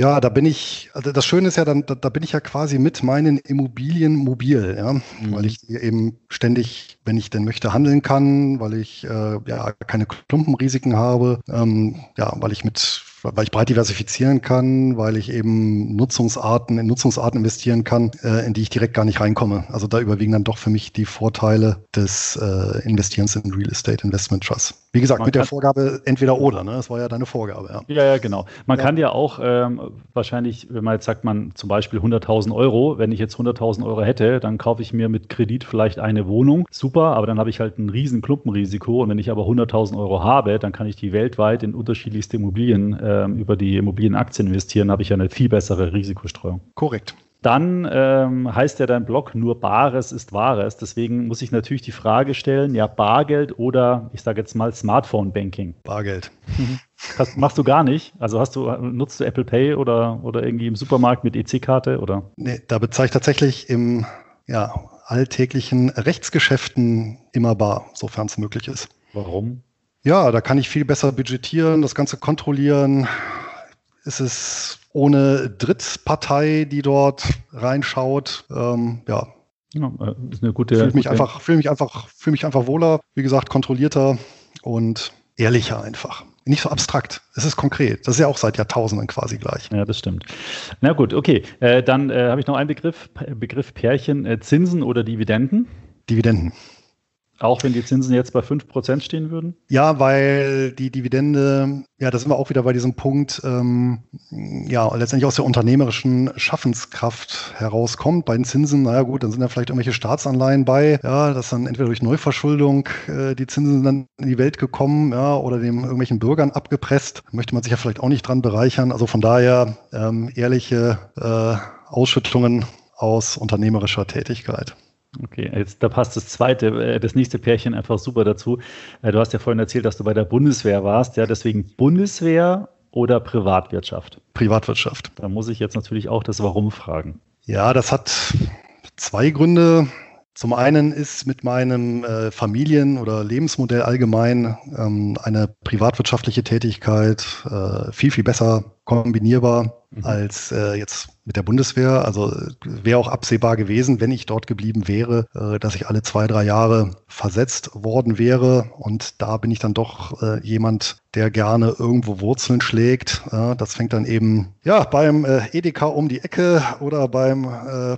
ja, da bin ich, also das Schöne ist ja, dann, da, da bin ich ja quasi mit meinen Immobilien mobil, ja, mhm. weil ich eben ständig, wenn ich denn möchte, handeln kann, weil ich äh, ja keine Klumpenrisiken habe, ähm, ja, weil ich mit weil ich breit diversifizieren kann, weil ich eben Nutzungsarten in Nutzungsarten investieren kann, äh, in die ich direkt gar nicht reinkomme. Also da überwiegen dann doch für mich die Vorteile des äh, Investierens in Real Estate Investment Trust. Wie gesagt, Man mit der Vorgabe entweder oder, ne? Das war ja deine Vorgabe, ja. Ja, ja genau. Man ja. kann ja auch ähm, wahrscheinlich, wenn man jetzt sagt, man zum Beispiel 100.000 Euro, wenn ich jetzt 100.000 Euro hätte, dann kaufe ich mir mit Kredit vielleicht eine Wohnung. Super, aber dann habe ich halt ein riesen Klumpenrisiko. Und wenn ich aber 100.000 Euro habe, dann kann ich die weltweit in unterschiedlichste Immobilien äh, über die Immobilienaktien investieren, habe ich ja eine viel bessere Risikostreuung. Korrekt. Dann ähm, heißt ja dein Blog nur Bares ist Wahres. Deswegen muss ich natürlich die Frage stellen, ja, Bargeld oder ich sage jetzt mal Smartphone-Banking. Bargeld. Das machst du gar nicht? Also hast du, nutzt du Apple Pay oder, oder irgendwie im Supermarkt mit EC-Karte oder? Nee, da bezahle ich tatsächlich im ja, alltäglichen Rechtsgeschäften immer bar, sofern es möglich ist. Warum? Ja, da kann ich viel besser budgetieren, das Ganze kontrollieren. Es ist ohne Drittpartei, die dort reinschaut. Ähm, ja. ja, äh, ist eine gute. Fühle mich gute. einfach, fühle mich einfach, fühle mich einfach wohler. Wie gesagt, kontrollierter und ehrlicher einfach. Nicht so abstrakt. Es ist konkret. Das ist ja auch seit Jahrtausenden quasi gleich. Ja, das stimmt. Na gut, okay. Äh, dann äh, habe ich noch einen Begriff, Begriff Pärchen, äh, Zinsen oder Dividenden. Dividenden. Auch wenn die Zinsen jetzt bei 5% stehen würden? Ja, weil die Dividende, ja, da sind wir auch wieder bei diesem Punkt, ähm, ja, letztendlich aus der unternehmerischen Schaffenskraft herauskommt. Bei den Zinsen, naja gut, dann sind da vielleicht irgendwelche Staatsanleihen bei, ja, dass dann entweder durch Neuverschuldung äh, die Zinsen dann in die Welt gekommen, ja, oder dem irgendwelchen Bürgern abgepresst. möchte man sich ja vielleicht auch nicht dran bereichern. Also von daher ähm, ehrliche äh, Ausschüttungen aus unternehmerischer Tätigkeit. Okay, jetzt da passt das zweite, äh, das nächste Pärchen einfach super dazu. Äh, du hast ja vorhin erzählt, dass du bei der Bundeswehr warst, ja, deswegen Bundeswehr oder Privatwirtschaft? Privatwirtschaft. Da muss ich jetzt natürlich auch das Warum fragen. Ja, das hat zwei Gründe. Zum einen ist mit meinem äh, Familien- oder Lebensmodell allgemein ähm, eine privatwirtschaftliche Tätigkeit äh, viel, viel besser kombinierbar mhm. als äh, jetzt mit der Bundeswehr. Also wäre auch absehbar gewesen, wenn ich dort geblieben wäre, äh, dass ich alle zwei, drei Jahre versetzt worden wäre. Und da bin ich dann doch äh, jemand, der gerne irgendwo Wurzeln schlägt. Äh, das fängt dann eben ja beim Edeka um die Ecke oder beim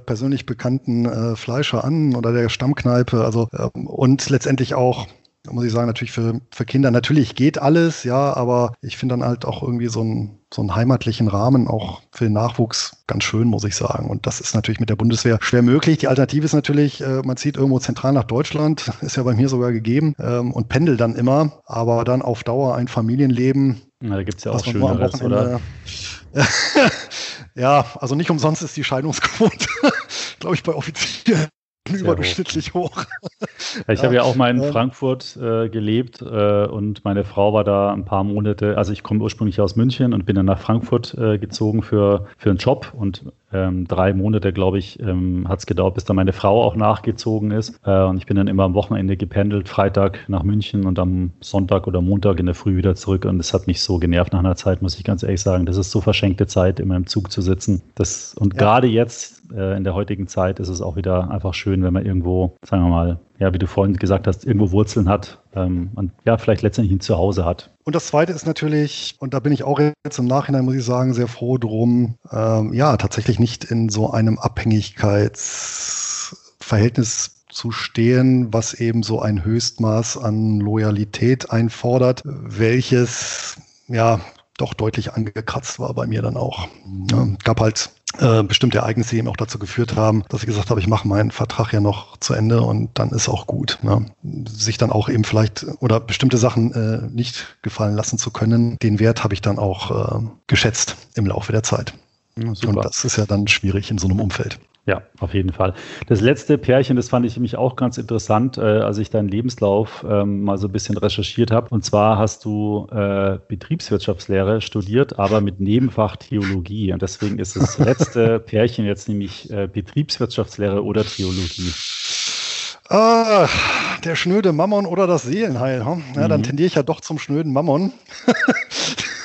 persönlich bekannten Fleischer an oder der Stammkneipe. Also ähm, und letztendlich auch muss ich sagen, natürlich für, für Kinder, natürlich geht alles, ja, aber ich finde dann halt auch irgendwie so einen, so einen heimatlichen Rahmen auch für den Nachwuchs ganz schön, muss ich sagen. Und das ist natürlich mit der Bundeswehr schwer möglich. Die Alternative ist natürlich, äh, man zieht irgendwo zentral nach Deutschland, ist ja bei mir sogar gegeben, ähm, und pendelt dann immer, aber dann auf Dauer ein Familienleben. Ja, da gibt es ja auch Schöneres, oder? ja, also nicht umsonst ist die Scheidungsquote, glaube ich, bei Offizieren überdurchschnittlich hoch. ich ja, habe ja auch mal in Frankfurt äh, gelebt äh, und meine Frau war da ein paar Monate, also ich komme ursprünglich aus München und bin dann nach Frankfurt äh, gezogen für, für einen Job und ähm, drei Monate, glaube ich, ähm, hat es gedauert, bis dann meine Frau auch nachgezogen ist. Äh, und ich bin dann immer am Wochenende gependelt, Freitag nach München und am Sonntag oder Montag in der Früh wieder zurück. Und es hat mich so genervt nach einer Zeit, muss ich ganz ehrlich sagen. Das ist so verschenkte Zeit, immer im Zug zu sitzen. Das, und ja. gerade jetzt, äh, in der heutigen Zeit, ist es auch wieder einfach schön, wenn man irgendwo, sagen wir mal, ja, wie du vorhin gesagt hast, irgendwo Wurzeln hat ähm, und ja, vielleicht letztendlich ein Zuhause hat. Und das Zweite ist natürlich, und da bin ich auch jetzt im Nachhinein, muss ich sagen, sehr froh drum, ähm, ja, tatsächlich nicht in so einem Abhängigkeitsverhältnis zu stehen, was eben so ein Höchstmaß an Loyalität einfordert, welches ja doch deutlich angekratzt war bei mir dann auch. Ja, gab halt äh, bestimmte Ereignisse, die eben auch dazu geführt haben, dass ich gesagt habe, ich mache meinen Vertrag ja noch zu Ende und dann ist auch gut. Ne? Sich dann auch eben vielleicht oder bestimmte Sachen äh, nicht gefallen lassen zu können, den Wert habe ich dann auch äh, geschätzt im Laufe der Zeit. Ja, und das ist ja dann schwierig in so einem Umfeld. Ja, auf jeden Fall. Das letzte Pärchen, das fand ich mich auch ganz interessant, äh, als ich deinen Lebenslauf ähm, mal so ein bisschen recherchiert habe. Und zwar hast du äh, Betriebswirtschaftslehre studiert, aber mit Nebenfach Theologie. Und deswegen ist das letzte Pärchen jetzt nämlich äh, Betriebswirtschaftslehre oder Theologie. Ah, der schnöde Mammon oder das Seelenheil. Hm? Ja, mhm. Dann tendiere ich ja doch zum schnöden Mammon.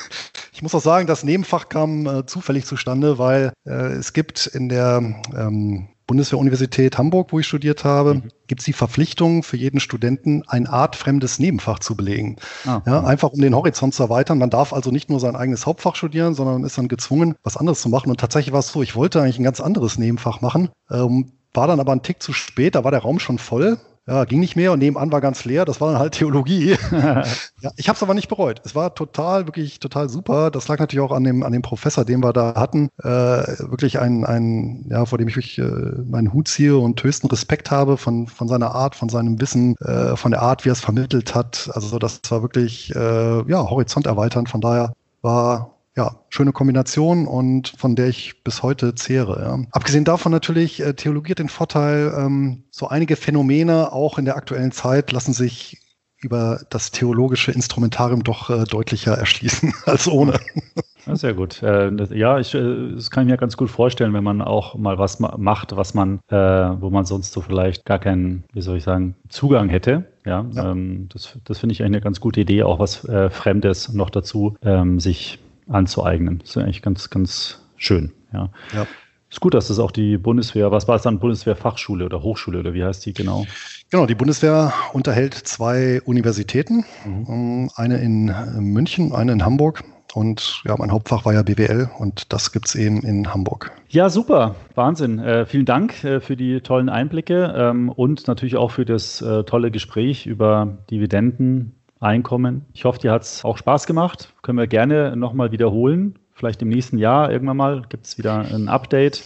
Ich muss auch sagen, das Nebenfach kam äh, zufällig zustande, weil äh, es gibt in der ähm, Bundeswehr-Universität Hamburg, wo ich studiert habe, mhm. gibt es die Verpflichtung für jeden Studenten, ein artfremdes Nebenfach zu belegen. Ah, ja, einfach um den Horizont zu erweitern. Man darf also nicht nur sein eigenes Hauptfach studieren, sondern ist dann gezwungen, was anderes zu machen. Und tatsächlich war es so, ich wollte eigentlich ein ganz anderes Nebenfach machen, ähm, war dann aber ein Tick zu spät, da war der Raum schon voll ja, ging nicht mehr und nebenan war ganz leer. Das war dann halt Theologie. ja, ich habe es aber nicht bereut. Es war total, wirklich total super. Das lag natürlich auch an dem, an dem Professor, den wir da hatten. Äh, wirklich ein, ein, ja, vor dem ich wirklich äh, meinen Hut ziehe und höchsten Respekt habe von, von seiner Art, von seinem Wissen, äh, von der Art, wie er es vermittelt hat. Also das war wirklich äh, ja, Horizont erweitern. Von daher war ja, schöne Kombination und von der ich bis heute zehre. Ja. Abgesehen davon natürlich, äh, Theologie hat den Vorteil, ähm, so einige Phänomene auch in der aktuellen Zeit lassen sich über das theologische Instrumentarium doch äh, deutlicher erschließen als ohne. Ja, sehr gut. Äh, das, ja, ich, äh, das kann ich mir ganz gut vorstellen, wenn man auch mal was ma macht, was man, äh, wo man sonst so vielleicht gar keinen, wie soll ich sagen, Zugang hätte. Ja, ja. Ähm, das, das finde ich eigentlich eine ganz gute Idee, auch was äh, Fremdes noch dazu ähm, sich anzueignen. Das ist eigentlich ganz, ganz schön. Ja. ja. Ist gut, dass das auch die Bundeswehr, was war es dann, Bundeswehrfachschule oder Hochschule oder wie heißt die genau? Genau, die Bundeswehr unterhält zwei Universitäten, mhm. Ähm, eine in München, eine in Hamburg. Und ja, mein Hauptfach war ja BWL und das gibt es eben in Hamburg. Ja, super. Wahnsinn. Äh, vielen Dank äh, für die tollen Einblicke ähm, und natürlich auch für das äh, tolle Gespräch über Dividenden, Einkommen. Ich hoffe, dir hat es auch Spaß gemacht. Können wir gerne nochmal wiederholen. Vielleicht im nächsten Jahr irgendwann mal gibt es wieder ein Update.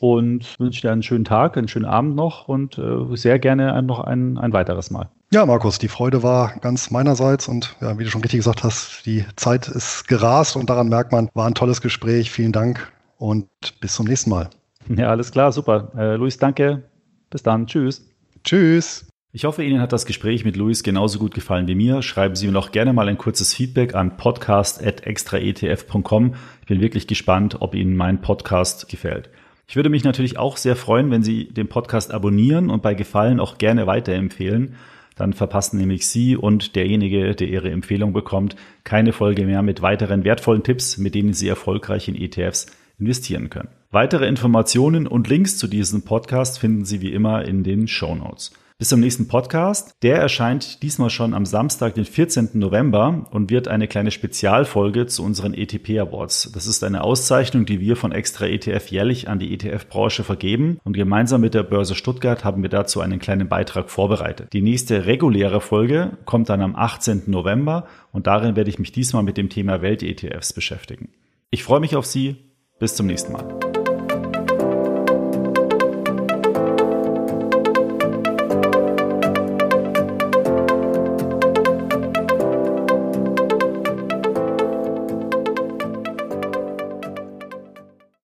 Und wünsche dir einen schönen Tag, einen schönen Abend noch und äh, sehr gerne noch ein, ein weiteres Mal. Ja, Markus, die Freude war ganz meinerseits und ja, wie du schon richtig gesagt hast, die Zeit ist gerast und daran merkt man, war ein tolles Gespräch. Vielen Dank und bis zum nächsten Mal. Ja, alles klar, super. Äh, Luis, danke. Bis dann. Tschüss. Tschüss. Ich hoffe, Ihnen hat das Gespräch mit Luis genauso gut gefallen wie mir. Schreiben Sie mir noch gerne mal ein kurzes Feedback an podcast.extraetf.com. Ich bin wirklich gespannt, ob Ihnen mein Podcast gefällt. Ich würde mich natürlich auch sehr freuen, wenn Sie den Podcast abonnieren und bei Gefallen auch gerne weiterempfehlen. Dann verpassen nämlich Sie und derjenige, der Ihre Empfehlung bekommt, keine Folge mehr mit weiteren wertvollen Tipps, mit denen Sie erfolgreich in ETFs investieren können. Weitere Informationen und Links zu diesem Podcast finden Sie wie immer in den Show Notes. Bis zum nächsten Podcast. Der erscheint diesmal schon am Samstag, den 14. November und wird eine kleine Spezialfolge zu unseren ETP Awards. Das ist eine Auszeichnung, die wir von Extra ETF jährlich an die ETF-Branche vergeben und gemeinsam mit der Börse Stuttgart haben wir dazu einen kleinen Beitrag vorbereitet. Die nächste reguläre Folge kommt dann am 18. November und darin werde ich mich diesmal mit dem Thema Welt-ETFs beschäftigen. Ich freue mich auf Sie. Bis zum nächsten Mal.